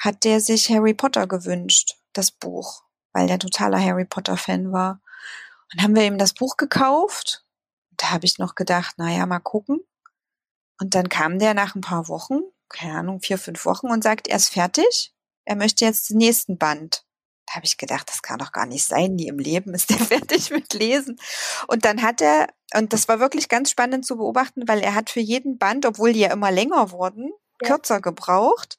hat der sich Harry Potter gewünscht, das Buch, weil der totaler Harry Potter Fan war. Und haben wir ihm das Buch gekauft. Da habe ich noch gedacht, naja, mal gucken. Und dann kam der nach ein paar Wochen, keine Ahnung, vier, fünf Wochen und sagt, er ist fertig. Er möchte jetzt den nächsten Band. Da habe ich gedacht, das kann doch gar nicht sein. Nie im Leben ist der fertig mit Lesen. Und dann hat er, und das war wirklich ganz spannend zu beobachten, weil er hat für jeden Band, obwohl die ja immer länger wurden, ja. kürzer gebraucht.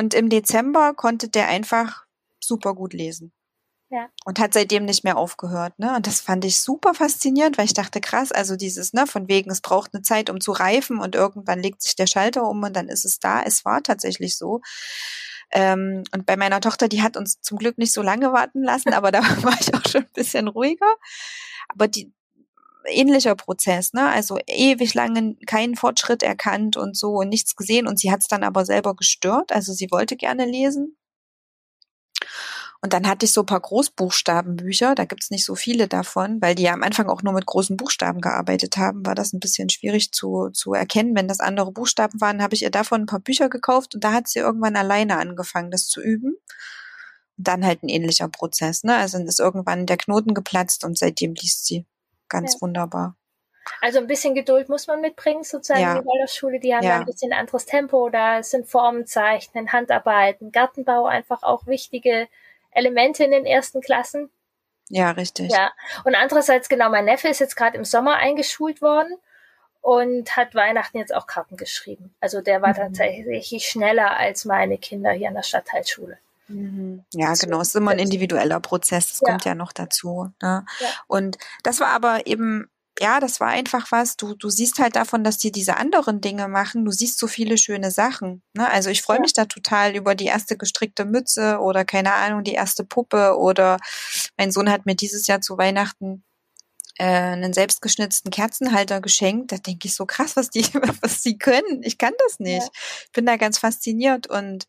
Und im Dezember konnte der einfach super gut lesen. Ja. Und hat seitdem nicht mehr aufgehört. Ne? Und das fand ich super faszinierend, weil ich dachte, krass, also dieses, ne, von wegen, es braucht eine Zeit, um zu reifen und irgendwann legt sich der Schalter um und dann ist es da. Es war tatsächlich so. Ähm, und bei meiner Tochter, die hat uns zum Glück nicht so lange warten lassen, aber da war ich auch schon ein bisschen ruhiger. Aber die, ähnlicher Prozess, ne? Also ewig lange keinen Fortschritt erkannt und so und nichts gesehen und sie hat es dann aber selber gestört. Also sie wollte gerne lesen und dann hatte ich so ein paar Großbuchstabenbücher, da gibt's nicht so viele davon, weil die ja am Anfang auch nur mit großen Buchstaben gearbeitet haben, war das ein bisschen schwierig zu, zu erkennen. Wenn das andere Buchstaben waren, habe ich ihr davon ein paar Bücher gekauft und da hat sie irgendwann alleine angefangen, das zu üben. Dann halt ein ähnlicher Prozess, ne? Also dann ist irgendwann der Knoten geplatzt und seitdem liest sie ganz ja. wunderbar. Also ein bisschen Geduld muss man mitbringen, sozusagen ja. in die Waldorfschule. Die haben ja. ein bisschen anderes Tempo. Da sind Formen zeichnen, Handarbeiten, Gartenbau einfach auch wichtige Elemente in den ersten Klassen. Ja, richtig. Ja. Und andererseits, genau, mein Neffe ist jetzt gerade im Sommer eingeschult worden und hat Weihnachten jetzt auch Karten geschrieben. Also der war mhm. tatsächlich schneller als meine Kinder hier an der Stadtteilschule. Mhm. Ja, genau. Es ist immer ein individueller Prozess. Das ja. kommt ja noch dazu. Ne? Ja. Und das war aber eben ja, das war einfach was. Du, du siehst halt davon, dass die diese anderen Dinge machen. Du siehst so viele schöne Sachen. Ne? Also ich freue ja. mich da total über die erste gestrickte Mütze oder keine Ahnung, die erste Puppe oder mein Sohn hat mir dieses Jahr zu Weihnachten äh, einen selbstgeschnitzten Kerzenhalter geschenkt. Da denke ich so krass, was die, was die können. Ich kann das nicht. Ich bin da ganz fasziniert und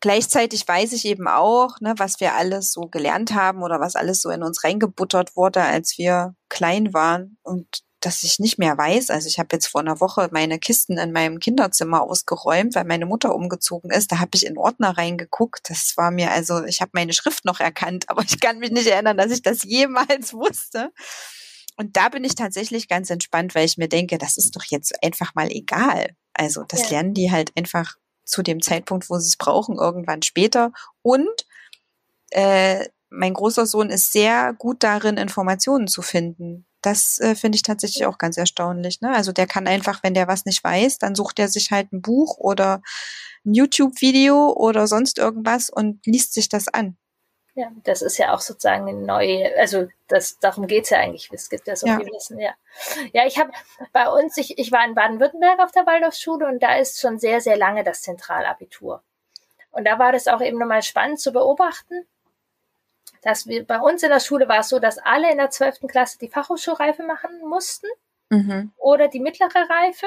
Gleichzeitig weiß ich eben auch, ne, was wir alles so gelernt haben oder was alles so in uns reingebuttert wurde, als wir klein waren und dass ich nicht mehr weiß. Also ich habe jetzt vor einer Woche meine Kisten in meinem Kinderzimmer ausgeräumt, weil meine Mutter umgezogen ist. Da habe ich in Ordner reingeguckt. Das war mir also, ich habe meine Schrift noch erkannt, aber ich kann mich nicht erinnern, dass ich das jemals wusste. Und da bin ich tatsächlich ganz entspannt, weil ich mir denke, das ist doch jetzt einfach mal egal. Also das ja. lernen die halt einfach zu dem Zeitpunkt, wo sie es brauchen, irgendwann später. Und äh, mein großer Sohn ist sehr gut darin, Informationen zu finden. Das äh, finde ich tatsächlich auch ganz erstaunlich. Ne? Also der kann einfach, wenn der was nicht weiß, dann sucht er sich halt ein Buch oder ein YouTube-Video oder sonst irgendwas und liest sich das an. Ja, das ist ja auch sozusagen eine neue, also das, darum geht's ja eigentlich. Es gibt ja so ja. viel Wissen, ja. Ja, ich habe bei uns, ich, ich war in Baden-Württemberg auf der Waldorfschule und da ist schon sehr, sehr lange das Zentralabitur. Und da war das auch eben nochmal spannend zu beobachten, dass wir bei uns in der Schule war es so, dass alle in der zwölften Klasse die Fachhochschulreife machen mussten mhm. oder die mittlere Reife.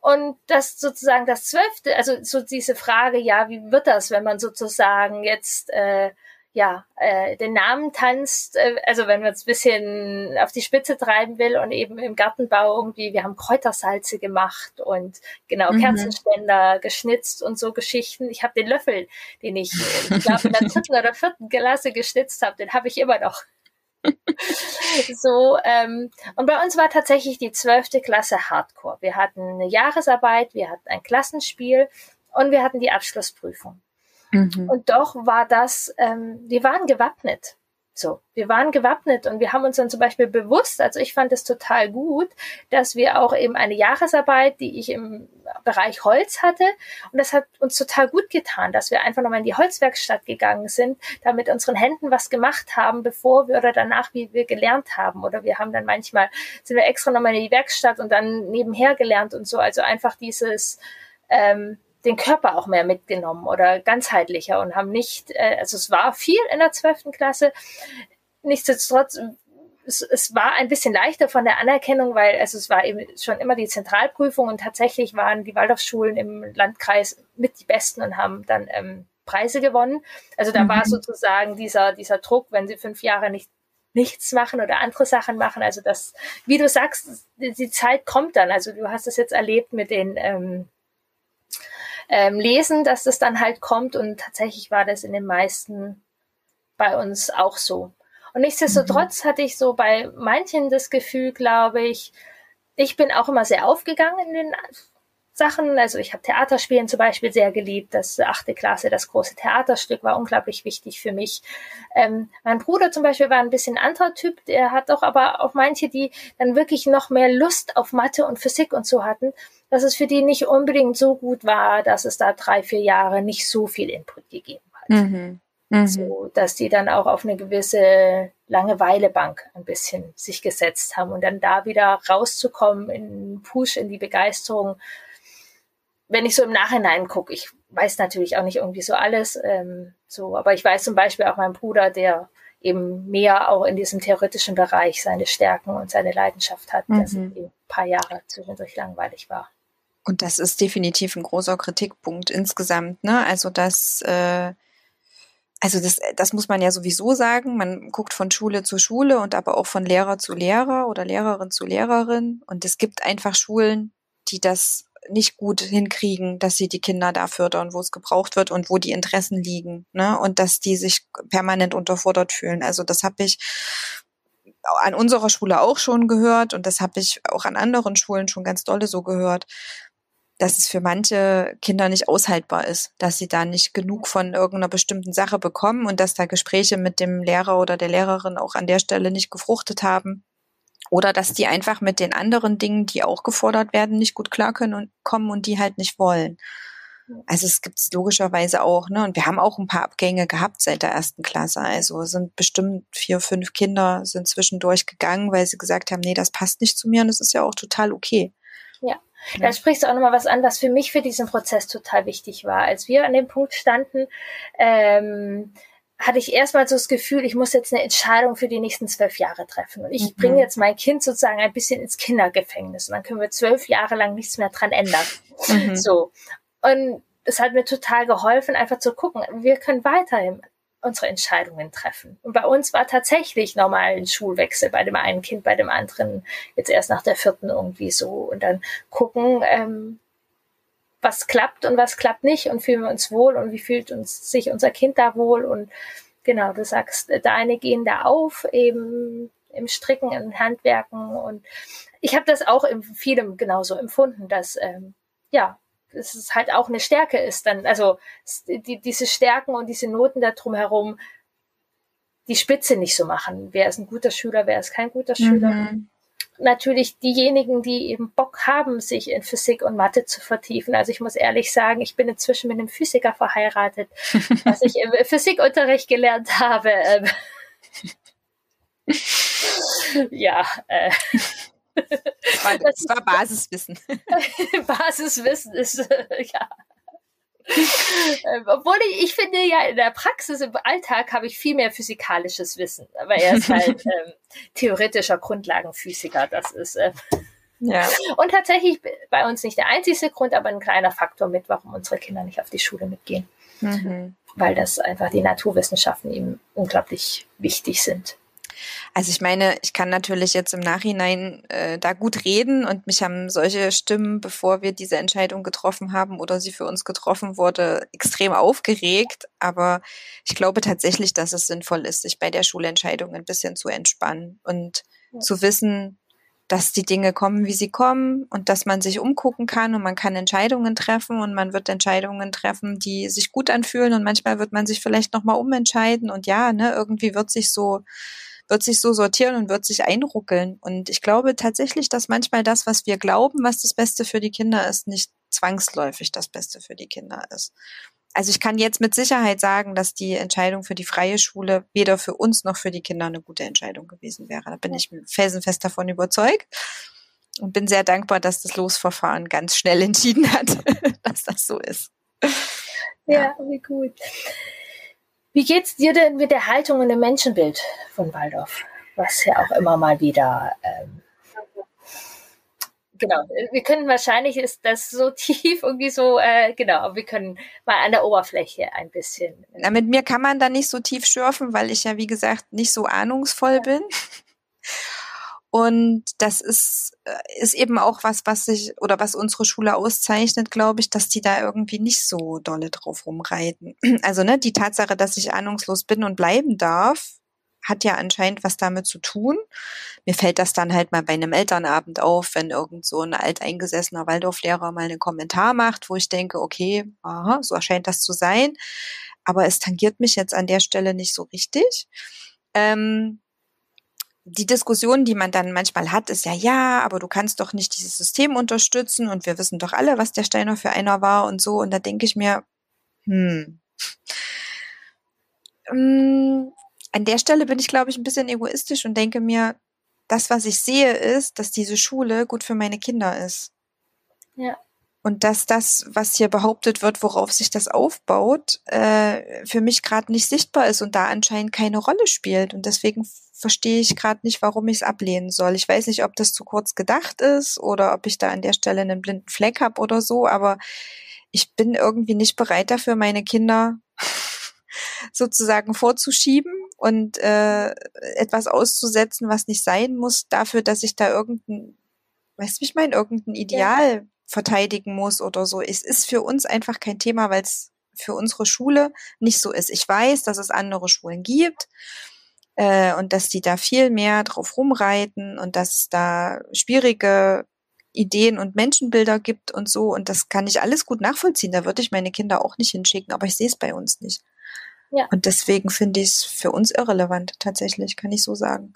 Und das sozusagen das zwölfte, also so diese Frage, ja, wie wird das, wenn man sozusagen jetzt äh, ja, äh, den Namen tanzt, äh, also wenn man es bisschen auf die Spitze treiben will und eben im Gartenbau irgendwie, wir haben Kräutersalze gemacht und genau mhm. Kerzenständer geschnitzt und so Geschichten. Ich habe den Löffel, den ich, ich glaube in der dritten oder vierten Klasse geschnitzt habe, den habe ich immer noch. so, ähm, und bei uns war tatsächlich die zwölfte Klasse Hardcore. Wir hatten eine Jahresarbeit, wir hatten ein Klassenspiel und wir hatten die Abschlussprüfung. Mhm. Und doch war das, ähm, wir waren gewappnet. So, wir waren gewappnet und wir haben uns dann zum Beispiel bewusst, also ich fand es total gut, dass wir auch eben eine Jahresarbeit, die ich im Bereich Holz hatte, und das hat uns total gut getan, dass wir einfach nochmal in die Holzwerkstatt gegangen sind, da mit unseren Händen was gemacht haben, bevor wir oder danach, wie wir gelernt haben. Oder wir haben dann manchmal, sind wir extra nochmal in die Werkstatt und dann nebenher gelernt und so. Also einfach dieses, ähm, den Körper auch mehr mitgenommen oder ganzheitlicher und haben nicht, äh, also es war viel in der zwölften Klasse. Nichtsdestotrotz, es, es war ein bisschen leichter von der Anerkennung, weil also es war eben schon immer die Zentralprüfung und tatsächlich waren die Waldorfschulen im Landkreis mit die besten und haben dann ähm, Preise gewonnen. Also da mhm. war sozusagen dieser, dieser Druck, wenn sie fünf Jahre nicht nichts machen oder andere Sachen machen. Also das, wie du sagst, die Zeit kommt dann. Also du hast es jetzt erlebt mit den ähm, ähm, Lesen, dass das dann halt kommt und tatsächlich war das in den meisten bei uns auch so. Und nichtsdestotrotz mhm. hatte ich so bei manchen das Gefühl, glaube ich, ich bin auch immer sehr aufgegangen in den Sachen. Also ich habe Theaterspielen zum Beispiel sehr geliebt. Das achte Klasse, das große Theaterstück war unglaublich wichtig für mich. Ähm, mein Bruder zum Beispiel war ein bisschen anderer Typ. Der hat doch aber auch manche, die dann wirklich noch mehr Lust auf Mathe und Physik und so hatten, dass es für die nicht unbedingt so gut war, dass es da drei, vier Jahre nicht so viel Input gegeben hat. Mhm. Mhm. So, dass die dann auch auf eine gewisse Langeweilebank ein bisschen sich gesetzt haben und dann da wieder rauszukommen in Push, in die Begeisterung, wenn ich so im Nachhinein gucke, ich weiß natürlich auch nicht irgendwie so alles, ähm, so, aber ich weiß zum Beispiel auch mein Bruder, der eben mehr auch in diesem theoretischen Bereich seine Stärken und seine Leidenschaft hat, mhm. dass es ein paar Jahre zwischendurch langweilig war. Und das ist definitiv ein großer Kritikpunkt insgesamt, ne? Also das, äh, also das, das muss man ja sowieso sagen. Man guckt von Schule zu Schule und aber auch von Lehrer zu Lehrer oder Lehrerin zu Lehrerin. Und es gibt einfach Schulen, die das nicht gut hinkriegen, dass sie die Kinder da fördern, wo es gebraucht wird und wo die Interessen liegen, ne? Und dass die sich permanent unterfordert fühlen. Also das habe ich an unserer Schule auch schon gehört und das habe ich auch an anderen Schulen schon ganz dolle so gehört, dass es für manche Kinder nicht aushaltbar ist, dass sie da nicht genug von irgendeiner bestimmten Sache bekommen und dass da Gespräche mit dem Lehrer oder der Lehrerin auch an der Stelle nicht gefruchtet haben oder dass die einfach mit den anderen Dingen, die auch gefordert werden, nicht gut klar können und kommen und die halt nicht wollen. Also es gibt es logischerweise auch, ne? Und wir haben auch ein paar Abgänge gehabt seit der ersten Klasse. Also sind bestimmt vier, fünf Kinder sind zwischendurch gegangen, weil sie gesagt haben, nee, das passt nicht zu mir und das ist ja auch total okay. Ja. Da sprichst du auch nochmal was an, was für mich für diesen Prozess total wichtig war. Als wir an dem Punkt standen, ähm, hatte ich erstmal so das Gefühl, ich muss jetzt eine Entscheidung für die nächsten zwölf Jahre treffen. Und ich mhm. bringe jetzt mein Kind sozusagen ein bisschen ins Kindergefängnis. Und dann können wir zwölf Jahre lang nichts mehr dran ändern. Mhm. So. Und es hat mir total geholfen, einfach zu gucken, wir können weiterhin unsere Entscheidungen treffen. Und bei uns war tatsächlich nochmal ein Schulwechsel bei dem einen Kind, bei dem anderen jetzt erst nach der vierten irgendwie so. Und dann gucken, ähm, was klappt und was klappt nicht und fühlen wir uns wohl und wie fühlt uns sich unser Kind da wohl und genau, du sagst, deine gehen da auf, eben im Stricken, im Handwerken und ich habe das auch in vielem genauso empfunden, dass ähm, ja, es halt auch eine Stärke ist, dann, also die, diese Stärken und diese Noten da drumherum die Spitze nicht so machen. Wer ist ein guter Schüler, wer ist kein guter Schüler. Mhm natürlich diejenigen, die eben Bock haben, sich in Physik und Mathe zu vertiefen. Also ich muss ehrlich sagen, ich bin inzwischen mit einem Physiker verheiratet, was ich im Physikunterricht gelernt habe. Ähm, ja, äh, das war Basiswissen. Basiswissen ist, äh, ja. Ähm, obwohl ich, ich finde ja in der Praxis, im Alltag habe ich viel mehr physikalisches Wissen. Aber er ist halt ähm, theoretischer Grundlagenphysiker. Das ist äh, ja. Und tatsächlich bei uns nicht der einzige Grund, aber ein kleiner Faktor mit, warum unsere Kinder nicht auf die Schule mitgehen. Mhm. Weil das einfach die Naturwissenschaften ihm unglaublich wichtig sind. Also ich meine, ich kann natürlich jetzt im Nachhinein äh, da gut reden und mich haben solche Stimmen, bevor wir diese Entscheidung getroffen haben oder sie für uns getroffen wurde, extrem aufgeregt. Aber ich glaube tatsächlich, dass es sinnvoll ist, sich bei der Schulentscheidung ein bisschen zu entspannen und ja. zu wissen, dass die Dinge kommen, wie sie kommen und dass man sich umgucken kann und man kann Entscheidungen treffen und man wird Entscheidungen treffen, die sich gut anfühlen und manchmal wird man sich vielleicht nochmal umentscheiden und ja, ne, irgendwie wird sich so wird sich so sortieren und wird sich einruckeln. Und ich glaube tatsächlich, dass manchmal das, was wir glauben, was das Beste für die Kinder ist, nicht zwangsläufig das Beste für die Kinder ist. Also ich kann jetzt mit Sicherheit sagen, dass die Entscheidung für die freie Schule weder für uns noch für die Kinder eine gute Entscheidung gewesen wäre. Da bin ich felsenfest davon überzeugt und bin sehr dankbar, dass das Losverfahren ganz schnell entschieden hat, dass das so ist. Ja, ja wie gut. Wie geht's dir denn mit der Haltung und dem Menschenbild von Waldorf? Was ja auch immer mal wieder ähm, genau. Wir können wahrscheinlich ist das so tief irgendwie so, äh, genau, wir können mal an der Oberfläche ein bisschen. Na, mit mir kann man da nicht so tief schürfen, weil ich ja, wie gesagt, nicht so ahnungsvoll ja. bin. Und das ist, äh, ist eben auch was, was sich oder was unsere Schule auszeichnet, glaube ich, dass die da irgendwie nicht so dolle drauf rumreiten. Also, ne, die Tatsache, dass ich ahnungslos bin und bleiben darf, hat ja anscheinend was damit zu tun. Mir fällt das dann halt mal bei einem Elternabend auf, wenn irgend so ein alteingesessener Waldorflehrer mal einen Kommentar macht, wo ich denke, okay, aha, so erscheint das zu sein. Aber es tangiert mich jetzt an der Stelle nicht so richtig. Ähm, die Diskussion, die man dann manchmal hat, ist ja, ja, aber du kannst doch nicht dieses System unterstützen und wir wissen doch alle, was der Steiner für einer war und so. Und da denke ich mir, hm, ähm, an der Stelle bin ich, glaube ich, ein bisschen egoistisch und denke mir, das, was ich sehe, ist, dass diese Schule gut für meine Kinder ist. Ja. Und dass das, was hier behauptet wird, worauf sich das aufbaut, äh, für mich gerade nicht sichtbar ist und da anscheinend keine Rolle spielt. Und deswegen verstehe ich gerade nicht, warum ich es ablehnen soll. Ich weiß nicht, ob das zu kurz gedacht ist oder ob ich da an der Stelle einen blinden Fleck habe oder so, aber ich bin irgendwie nicht bereit dafür, meine Kinder sozusagen vorzuschieben und äh, etwas auszusetzen, was nicht sein muss, dafür, dass ich da irgendein, weißt du, ich meine, irgendein Ideal ja. Verteidigen muss oder so. Es ist für uns einfach kein Thema, weil es für unsere Schule nicht so ist. Ich weiß, dass es andere Schulen gibt äh, und dass die da viel mehr drauf rumreiten und dass es da schwierige Ideen und Menschenbilder gibt und so. Und das kann ich alles gut nachvollziehen. Da würde ich meine Kinder auch nicht hinschicken, aber ich sehe es bei uns nicht. Ja. Und deswegen finde ich es für uns irrelevant, tatsächlich, kann ich so sagen.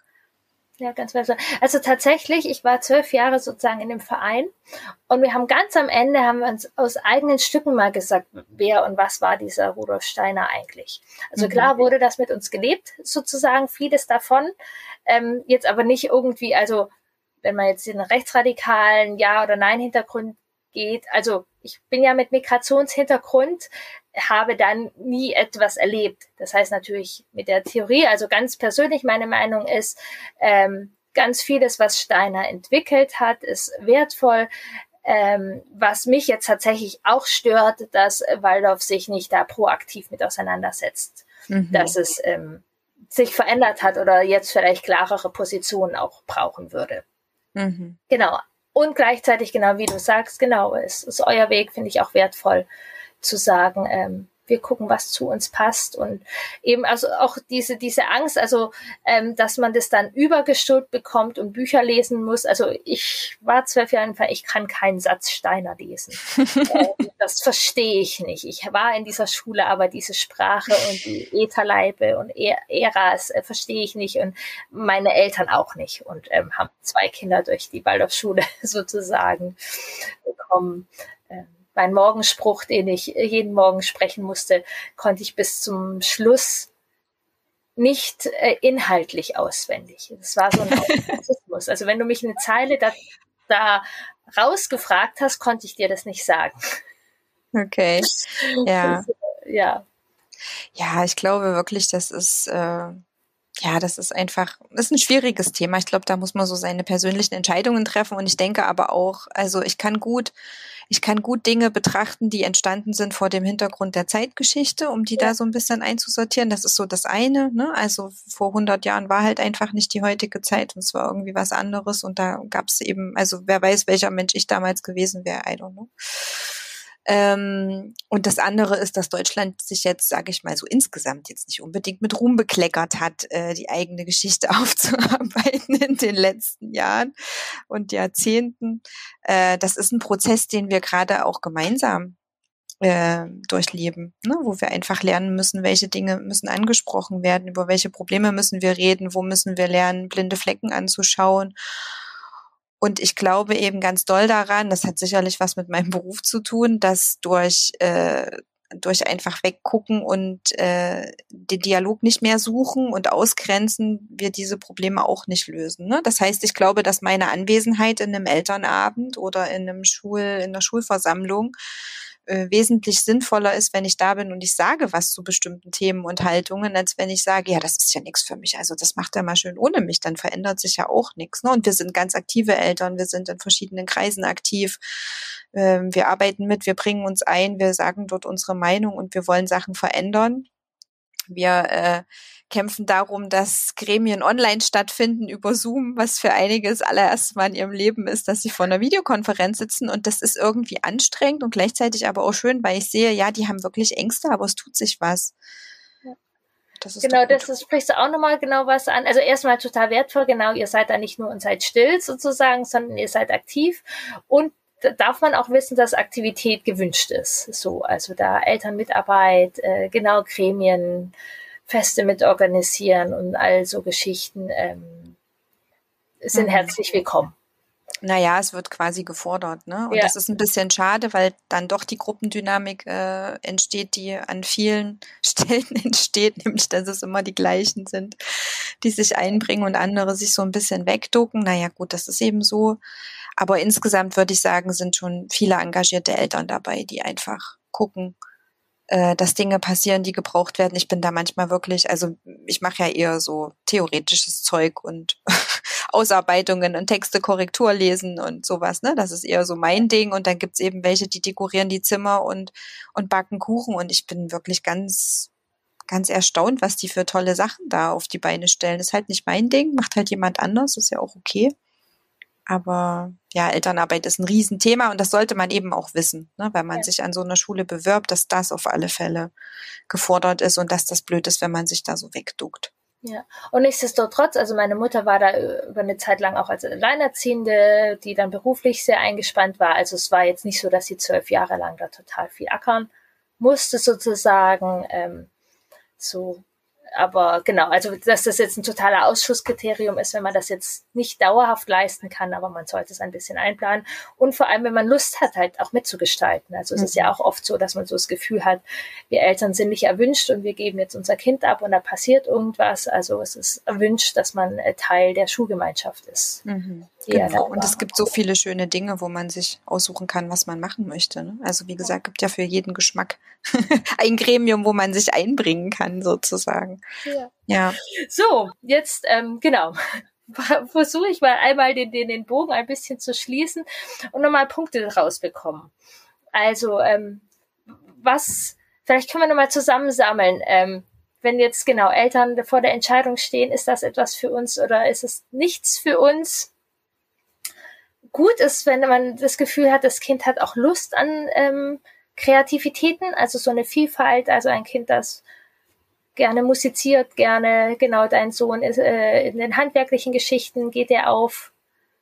Ja, ganz besser. Also tatsächlich, ich war zwölf Jahre sozusagen in dem Verein und wir haben ganz am Ende haben wir uns aus eigenen Stücken mal gesagt, wer und was war dieser Rudolf Steiner eigentlich. Also mhm. klar wurde das mit uns gelebt, sozusagen, vieles davon. Ähm, jetzt aber nicht irgendwie, also wenn man jetzt den rechtsradikalen Ja- oder Nein-Hintergrund geht, also ich bin ja mit Migrationshintergrund, habe dann nie etwas erlebt. Das heißt natürlich mit der Theorie, also ganz persönlich meine Meinung ist, ähm, ganz vieles, was Steiner entwickelt hat, ist wertvoll. Ähm, was mich jetzt tatsächlich auch stört, dass Waldorf sich nicht da proaktiv mit auseinandersetzt, mhm. dass es ähm, sich verändert hat oder jetzt vielleicht klarere Positionen auch brauchen würde. Mhm. Genau. Und gleichzeitig, genau wie du sagst, genau, es ist euer Weg, finde ich auch wertvoll zu sagen, ähm, wir gucken, was zu uns passt und eben also auch diese diese Angst, also ähm, dass man das dann übergestülpt bekommt und Bücher lesen muss. Also ich war zwölf Jahre alt, ich kann keinen Satz Steiner lesen. äh, das verstehe ich nicht. Ich war in dieser Schule, aber diese Sprache und die Ätherleibe und Äras äh, verstehe ich nicht und meine Eltern auch nicht und ähm, haben zwei Kinder durch die Waldorfschule sozusagen bekommen mein Morgenspruch, den ich jeden Morgen sprechen musste, konnte ich bis zum Schluss nicht äh, inhaltlich auswendig. Das war so ein Automatismus. Also wenn du mich eine Zeile da, da rausgefragt hast, konnte ich dir das nicht sagen. Okay. Ja. ja. Ja, ich glaube wirklich, das ist, äh, ja, das ist einfach, das ist ein schwieriges Thema. Ich glaube, da muss man so seine persönlichen Entscheidungen treffen. Und ich denke aber auch, also ich kann gut ich kann gut Dinge betrachten, die entstanden sind vor dem Hintergrund der Zeitgeschichte, um die da so ein bisschen einzusortieren. Das ist so das eine. Ne? Also vor 100 Jahren war halt einfach nicht die heutige Zeit und es war irgendwie was anderes und da gab es eben, also wer weiß, welcher Mensch ich damals gewesen wäre, I don't know. Ähm, und das andere ist, dass Deutschland sich jetzt, sage ich mal, so insgesamt jetzt nicht unbedingt mit Ruhm bekleckert hat, äh, die eigene Geschichte aufzuarbeiten in den letzten Jahren und Jahrzehnten. Äh, das ist ein Prozess, den wir gerade auch gemeinsam äh, durchleben, ne? wo wir einfach lernen müssen, welche Dinge müssen angesprochen werden, über welche Probleme müssen wir reden, wo müssen wir lernen, blinde Flecken anzuschauen und ich glaube eben ganz doll daran, das hat sicherlich was mit meinem Beruf zu tun, dass durch äh, durch einfach weggucken und äh, den Dialog nicht mehr suchen und ausgrenzen, wir diese Probleme auch nicht lösen. Ne? Das heißt, ich glaube, dass meine Anwesenheit in einem Elternabend oder in einem Schul, in der Schulversammlung äh, wesentlich sinnvoller ist, wenn ich da bin und ich sage was zu bestimmten Themen und Haltungen, als wenn ich sage, ja, das ist ja nichts für mich. Also das macht er mal schön ohne mich, dann verändert sich ja auch nichts. Ne? Und wir sind ganz aktive Eltern, wir sind in verschiedenen Kreisen aktiv, ähm, wir arbeiten mit, wir bringen uns ein, wir sagen dort unsere Meinung und wir wollen Sachen verändern. Wir äh, kämpfen darum, dass Gremien online stattfinden über Zoom, was für einige das allererste Mal in ihrem Leben ist, dass sie vor einer Videokonferenz sitzen und das ist irgendwie anstrengend und gleichzeitig aber auch schön, weil ich sehe, ja, die haben wirklich Ängste, aber es tut sich was. Das genau, das ist, sprichst du auch nochmal genau was an. Also erstmal total wertvoll, genau, ihr seid da nicht nur und seid still sozusagen, sondern ihr seid aktiv und darf man auch wissen, dass Aktivität gewünscht ist. So, also da Elternmitarbeit, äh, genau Gremien, Feste mit organisieren und all so Geschichten ähm, sind mhm. herzlich willkommen. Naja, es wird quasi gefordert, ne? Und ja. das ist ein bisschen schade, weil dann doch die Gruppendynamik äh, entsteht, die an vielen Stellen entsteht, nämlich dass es immer die gleichen sind, die sich einbringen und andere sich so ein bisschen wegducken. Naja, gut, das ist eben so. Aber insgesamt würde ich sagen, sind schon viele engagierte Eltern dabei, die einfach gucken, äh, dass Dinge passieren, die gebraucht werden. Ich bin da manchmal wirklich, also ich mache ja eher so theoretisches Zeug und Ausarbeitungen und Texte Korrektur lesen und sowas, ne? Das ist eher so mein Ding. Und dann gibt's eben welche, die dekorieren die Zimmer und, und backen Kuchen. Und ich bin wirklich ganz, ganz erstaunt, was die für tolle Sachen da auf die Beine stellen. Ist halt nicht mein Ding, macht halt jemand anders, ist ja auch okay. Aber ja, Elternarbeit ist ein Riesenthema und das sollte man eben auch wissen, ne, wenn man ja. sich an so einer Schule bewirbt, dass das auf alle Fälle gefordert ist und dass das blöd ist, wenn man sich da so wegduckt. Ja, und nichtsdestotrotz, also meine Mutter war da über eine Zeit lang auch als Alleinerziehende, die dann beruflich sehr eingespannt war. Also es war jetzt nicht so, dass sie zwölf Jahre lang da total viel ackern musste sozusagen. Ähm, so aber genau, also dass das jetzt ein totaler Ausschusskriterium ist, wenn man das jetzt nicht dauerhaft leisten kann, aber man sollte es ein bisschen einplanen. Und vor allem, wenn man Lust hat, halt auch mitzugestalten. Also es mhm. ist ja mhm. auch oft so, dass man so das Gefühl hat, wir Eltern sind nicht erwünscht und wir geben jetzt unser Kind ab und da passiert irgendwas. Also es ist erwünscht, dass man äh, Teil der Schulgemeinschaft ist. Mhm. Genau. Und es gibt so viele schöne Dinge, wo man sich aussuchen kann, was man machen möchte. Ne? Also wie gesagt, gibt ja für jeden Geschmack ein Gremium, wo man sich einbringen kann, sozusagen. Ja. ja. So, jetzt ähm, genau. Versuche ich mal einmal den, den, den Bogen ein bisschen zu schließen und nochmal Punkte rausbekommen. Also, ähm, was, vielleicht können wir nochmal zusammensammeln. Ähm, wenn jetzt genau Eltern vor der Entscheidung stehen, ist das etwas für uns oder ist es nichts für uns? Gut ist, wenn man das Gefühl hat, das Kind hat auch Lust an ähm, Kreativitäten, also so eine Vielfalt, also ein Kind, das gerne musiziert, gerne, genau, dein Sohn ist äh, in den handwerklichen Geschichten geht er auf.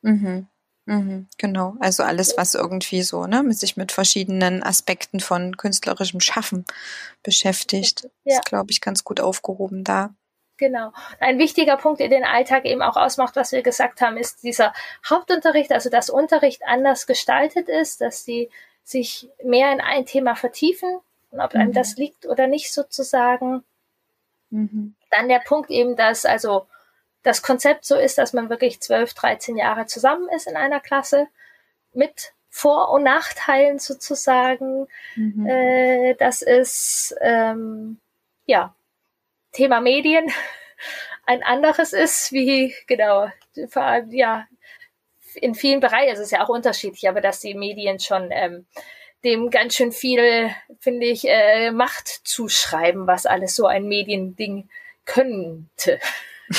Mhm. Mhm, genau, also alles, was irgendwie so, ne, mit sich mit verschiedenen Aspekten von künstlerischem Schaffen beschäftigt, ja. ist, glaube ich, ganz gut aufgehoben da. Genau. Ein wichtiger Punkt, der den Alltag eben auch ausmacht, was wir gesagt haben, ist dieser Hauptunterricht, also dass Unterricht anders gestaltet ist, dass sie sich mehr in ein Thema vertiefen und ob mhm. einem das liegt oder nicht sozusagen. Mhm. Dann der Punkt eben, dass also das Konzept so ist, dass man wirklich 12, 13 Jahre zusammen ist in einer Klasse mit Vor- und Nachteilen sozusagen. Mhm. Äh, das ist ähm, ja Thema Medien ein anderes ist, wie genau, vor allem, ja, in vielen Bereichen, es ist ja auch unterschiedlich, aber dass die Medien schon ähm, dem ganz schön viel, finde ich, äh, Macht zuschreiben, was alles so ein Mediending könnte.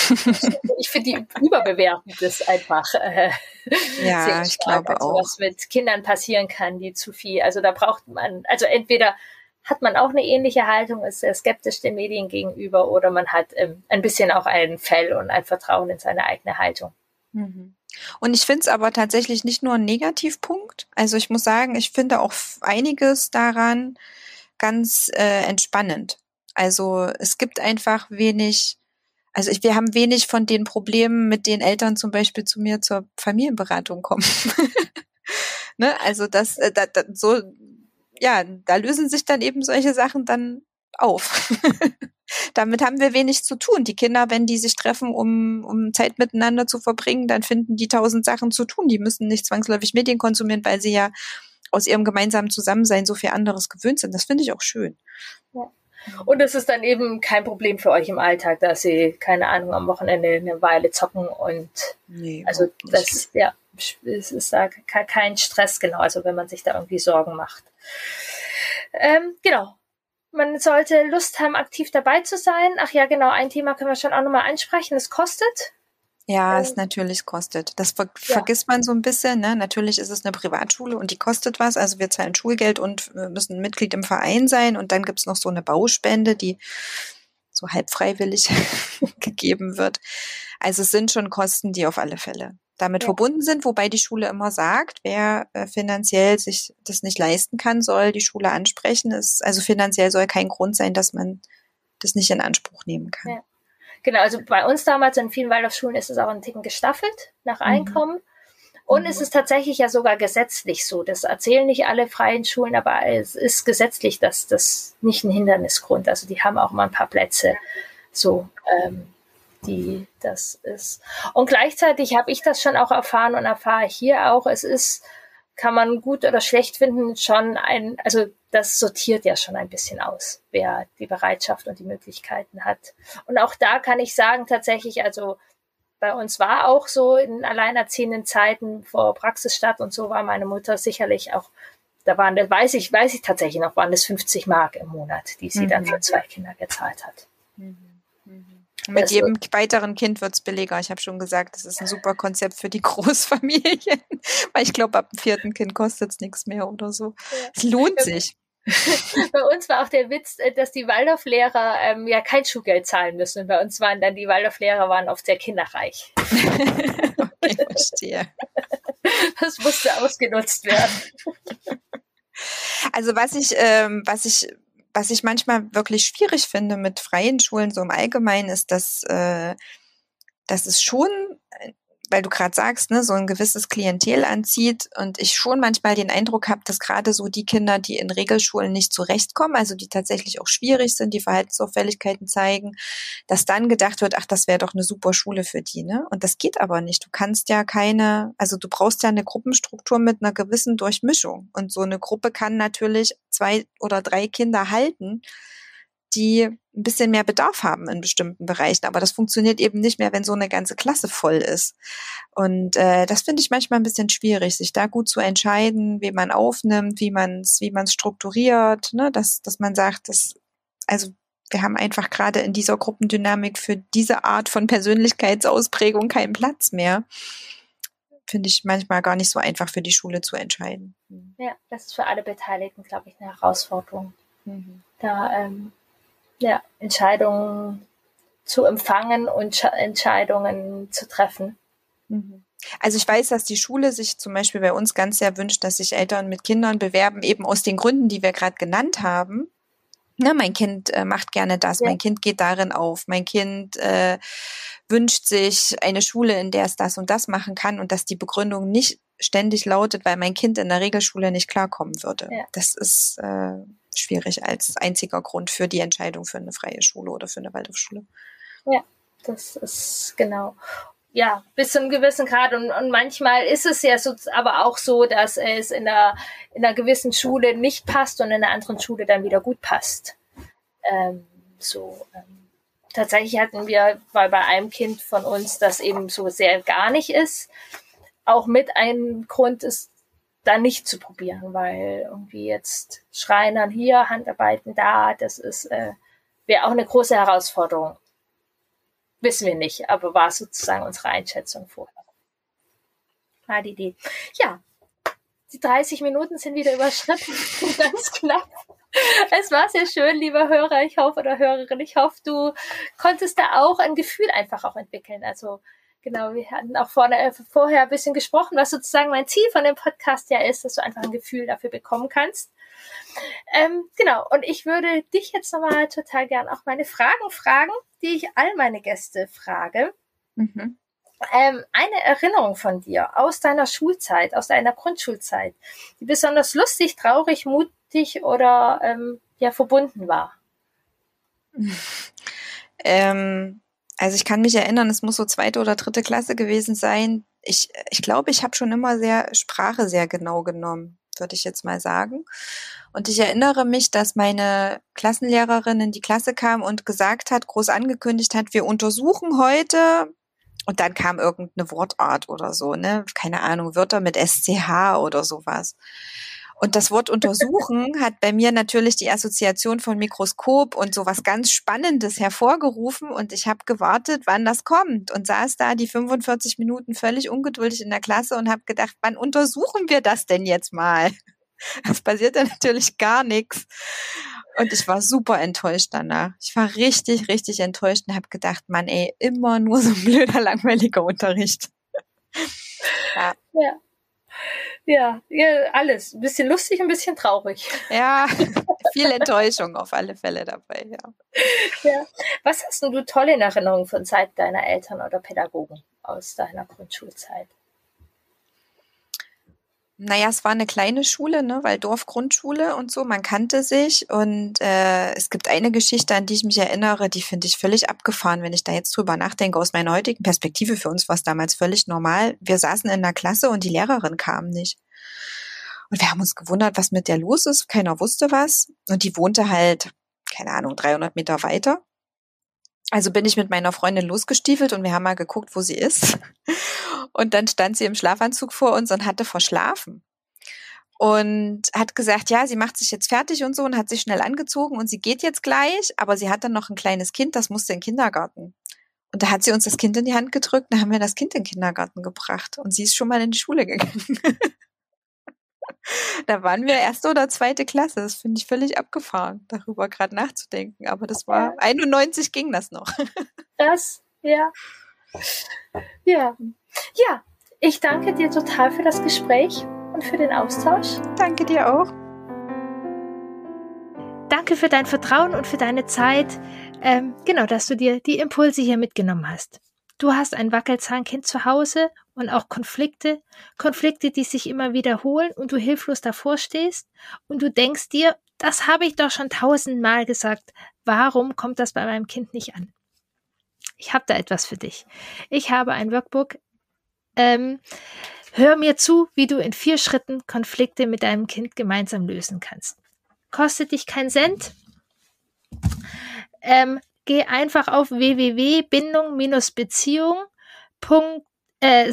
ich finde, die überbewerten das einfach. Äh, ja, ich glaube also, auch. Was mit Kindern passieren kann, die zu viel. Also da braucht man, also entweder hat man auch eine ähnliche Haltung, ist sehr skeptisch den Medien gegenüber oder man hat ähm, ein bisschen auch ein Fell und ein Vertrauen in seine eigene Haltung. Mhm. Und ich finde es aber tatsächlich nicht nur ein Negativpunkt. Also ich muss sagen, ich finde auch einiges daran ganz äh, entspannend. Also es gibt einfach wenig, also ich, wir haben wenig von den Problemen, mit denen Eltern zum Beispiel zu mir zur Familienberatung kommen. ne? Also das, äh, da, da, so ja, da lösen sich dann eben solche Sachen dann auf. Damit haben wir wenig zu tun. Die Kinder, wenn die sich treffen, um, um Zeit miteinander zu verbringen, dann finden die tausend Sachen zu tun. Die müssen nicht zwangsläufig Medien konsumieren, weil sie ja aus ihrem gemeinsamen Zusammensein so viel anderes gewöhnt sind. Das finde ich auch schön. Ja. Und es ist dann eben kein Problem für euch im Alltag, dass sie, keine Ahnung, am Wochenende eine Weile zocken und nee, also das, ja, es ist da kein Stress, genau, also wenn man sich da irgendwie Sorgen macht. Ähm, genau. Man sollte Lust haben, aktiv dabei zu sein. Ach ja, genau, ein Thema können wir schon auch nochmal ansprechen. Es kostet. Ja, es natürlich kostet. Das ver ja. vergisst man so ein bisschen. Ne? Natürlich ist es eine Privatschule und die kostet was. Also wir zahlen Schulgeld und müssen Mitglied im Verein sein. Und dann gibt's noch so eine Bauspende, die so halb freiwillig gegeben wird. Also es sind schon Kosten, die auf alle Fälle damit ja. verbunden sind, wobei die Schule immer sagt, wer äh, finanziell sich das nicht leisten kann, soll die Schule ansprechen. Es, also finanziell soll kein Grund sein, dass man das nicht in Anspruch nehmen kann. Ja. Genau, also bei uns damals in vielen Waldorfschulen ist es auch ein Ticken gestaffelt nach mhm. Einkommen. Mhm. Und mhm. es ist tatsächlich ja sogar gesetzlich so. Das erzählen nicht alle freien Schulen, aber es ist gesetzlich, dass das nicht ein Hindernisgrund. Also die haben auch mal ein paar Plätze so, ähm, die das ist. Und gleichzeitig habe ich das schon auch erfahren und erfahre hier auch, es ist, kann man gut oder schlecht finden, schon ein, also das sortiert ja schon ein bisschen aus, wer die Bereitschaft und die Möglichkeiten hat. Und auch da kann ich sagen, tatsächlich, also bei uns war auch so in alleinerziehenden Zeiten vor Praxisstadt und so war meine Mutter sicherlich auch, da waren, das weiß ich, weiß ich tatsächlich noch, waren das 50 Mark im Monat, die sie mhm. dann für zwei Kinder gezahlt hat. Mhm. Mit also, jedem weiteren Kind wird's billiger. Ich habe schon gesagt, das ist ein super Konzept für die Großfamilien. Weil ich glaube, ab dem vierten Kind kostet's nichts mehr oder so. Es lohnt sich. bei uns war auch der Witz, äh, dass die Waldorflehrer ähm, ja kein Schulgeld zahlen müssen. Und bei uns waren dann die Waldorflehrer waren oft sehr kinderreich. okay, verstehe. Das musste ausgenutzt werden. Also was ich, ähm, was ich was ich manchmal wirklich schwierig finde mit freien Schulen so im Allgemeinen ist, dass, äh, dass es schon weil du gerade sagst, ne, so ein gewisses Klientel anzieht und ich schon manchmal den Eindruck habe, dass gerade so die Kinder, die in Regelschulen nicht zurechtkommen, also die tatsächlich auch schwierig sind, die Verhaltensauffälligkeiten zeigen, dass dann gedacht wird, ach, das wäre doch eine super Schule für die, ne? Und das geht aber nicht. Du kannst ja keine, also du brauchst ja eine Gruppenstruktur mit einer gewissen Durchmischung und so eine Gruppe kann natürlich zwei oder drei Kinder halten die ein bisschen mehr Bedarf haben in bestimmten Bereichen. Aber das funktioniert eben nicht mehr, wenn so eine ganze Klasse voll ist. Und äh, das finde ich manchmal ein bisschen schwierig, sich da gut zu entscheiden, wie man aufnimmt, wie man es wie man's strukturiert, ne? dass, dass man sagt, dass, also wir haben einfach gerade in dieser Gruppendynamik für diese Art von Persönlichkeitsausprägung keinen Platz mehr. Finde ich manchmal gar nicht so einfach für die Schule zu entscheiden. Ja, das ist für alle Beteiligten, glaube ich, eine Herausforderung. Mhm. Da ähm, ja, Entscheidungen zu empfangen und Entscheidungen zu treffen. Mhm. Also ich weiß, dass die Schule sich zum Beispiel bei uns ganz sehr wünscht, dass sich Eltern mit Kindern bewerben, eben aus den Gründen, die wir gerade genannt haben. Na, mein Kind äh, macht gerne das, ja. mein Kind geht darin auf, mein Kind äh, wünscht sich eine Schule, in der es das und das machen kann und dass die Begründung nicht ständig lautet, weil mein Kind in der Regelschule nicht klarkommen würde. Ja. Das ist äh, schwierig als einziger Grund für die Entscheidung für eine freie Schule oder für eine Waldorfschule. Ja, das ist genau. Ja, bis zu einem gewissen Grad. Und, und manchmal ist es ja so, aber auch so, dass es in einer, in einer gewissen Schule nicht passt und in einer anderen Schule dann wieder gut passt. Ähm, so, ähm, tatsächlich hatten wir, weil bei einem Kind von uns das eben so sehr gar nicht ist, auch mit einem Grund ist, da nicht zu probieren, weil irgendwie jetzt Schreinern hier, Handarbeiten da, das ist äh, wäre auch eine große Herausforderung. Wissen wir nicht, aber war sozusagen unsere Einschätzung vorher. War die Idee. Ja, die 30 Minuten sind wieder überschritten, ganz knapp. Es war sehr schön, lieber Hörer, ich hoffe, oder Hörerin, ich hoffe, du konntest da auch ein Gefühl einfach auch entwickeln. Also Genau, wir hatten auch vorne, äh, vorher ein bisschen gesprochen, was sozusagen mein Ziel von dem Podcast ja ist, dass du einfach ein Gefühl dafür bekommen kannst. Ähm, genau, und ich würde dich jetzt nochmal total gern auch meine Fragen fragen, die ich all meine Gäste frage. Mhm. Ähm, eine Erinnerung von dir aus deiner Schulzeit, aus deiner Grundschulzeit, die besonders lustig, traurig, mutig oder ähm, ja verbunden war? Ähm, also ich kann mich erinnern, es muss so zweite oder dritte Klasse gewesen sein. Ich, ich glaube, ich habe schon immer sehr Sprache sehr genau genommen. würde ich jetzt mal sagen. Und ich erinnere mich, dass meine Klassenlehrerin in die Klasse kam und gesagt hat, groß angekündigt hat, wir untersuchen heute und dann kam irgendeine Wortart oder so, ne? Keine Ahnung, Wörter mit SCH oder sowas. Und das Wort untersuchen hat bei mir natürlich die Assoziation von Mikroskop und sowas ganz Spannendes hervorgerufen. Und ich habe gewartet, wann das kommt und saß da die 45 Minuten völlig ungeduldig in der Klasse und habe gedacht, wann untersuchen wir das denn jetzt mal? Es passierte natürlich gar nichts. Und ich war super enttäuscht danach. Ich war richtig, richtig enttäuscht und habe gedacht, Mann, ey, immer nur so ein blöder, langweiliger Unterricht. ja. ja. Ja, ja, alles. Ein bisschen lustig, ein bisschen traurig. Ja, viel Enttäuschung auf alle Fälle dabei, ja. ja. Was hast du toll in Erinnerung von Zeit deiner Eltern oder Pädagogen aus deiner Grundschulzeit? Naja, es war eine kleine Schule, ne, weil Dorfgrundschule und so, man kannte sich. Und äh, es gibt eine Geschichte, an die ich mich erinnere, die finde ich völlig abgefahren, wenn ich da jetzt drüber nachdenke. Aus meiner heutigen Perspektive für uns war es damals völlig normal. Wir saßen in der Klasse und die Lehrerin kam nicht. Und wir haben uns gewundert, was mit der los ist. Keiner wusste was. Und die wohnte halt, keine Ahnung, 300 Meter weiter. Also bin ich mit meiner Freundin losgestiefelt und wir haben mal geguckt, wo sie ist. Und dann stand sie im Schlafanzug vor uns und hatte verschlafen. Und hat gesagt, ja, sie macht sich jetzt fertig und so und hat sich schnell angezogen und sie geht jetzt gleich, aber sie hat dann noch ein kleines Kind, das musste in den Kindergarten. Und da hat sie uns das Kind in die Hand gedrückt, da haben wir das Kind in den Kindergarten gebracht und sie ist schon mal in die Schule gegangen. da waren wir erste oder zweite Klasse. Das finde ich völlig abgefahren, darüber gerade nachzudenken. Aber das war 91 ging das noch. Das, ja. Ja. Ja, ich danke dir total für das Gespräch und für den Austausch. Danke dir auch. Danke für dein Vertrauen und für deine Zeit. Ähm, genau, dass du dir die Impulse hier mitgenommen hast. Du hast ein Wackelzahnkind zu Hause und auch Konflikte, Konflikte, die sich immer wiederholen und du hilflos davor stehst und du denkst dir, das habe ich doch schon tausendmal gesagt. Warum kommt das bei meinem Kind nicht an? Ich habe da etwas für dich. Ich habe ein Workbook. Ähm, hör mir zu, wie du in vier Schritten Konflikte mit deinem Kind gemeinsam lösen kannst. Kostet dich kein Cent. Ähm, geh einfach auf www.bindung-beziehung äh,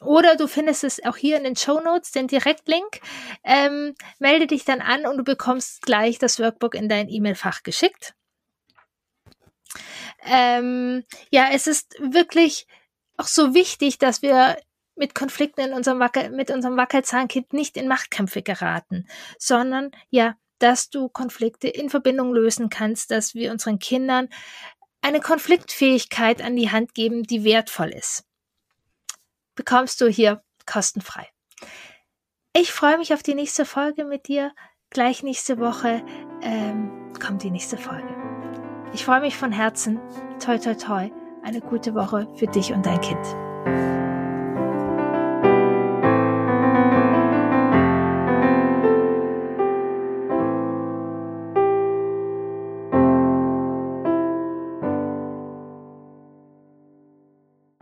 oder du findest es auch hier in den Show Notes, den Direktlink. Ähm, melde dich dann an und du bekommst gleich das Workbook in dein E-Mail-Fach geschickt. Ähm, ja, es ist wirklich auch so wichtig, dass wir mit Konflikten in unserem Wackel, mit unserem Wackelzahnkind nicht in Machtkämpfe geraten, sondern ja, dass du Konflikte in Verbindung lösen kannst, dass wir unseren Kindern eine Konfliktfähigkeit an die Hand geben, die wertvoll ist. Bekommst du hier kostenfrei. Ich freue mich auf die nächste Folge mit dir. Gleich nächste Woche ähm, kommt die nächste Folge. Ich freue mich von Herzen. Toi, toi, toi. Eine gute Woche für dich und dein Kind.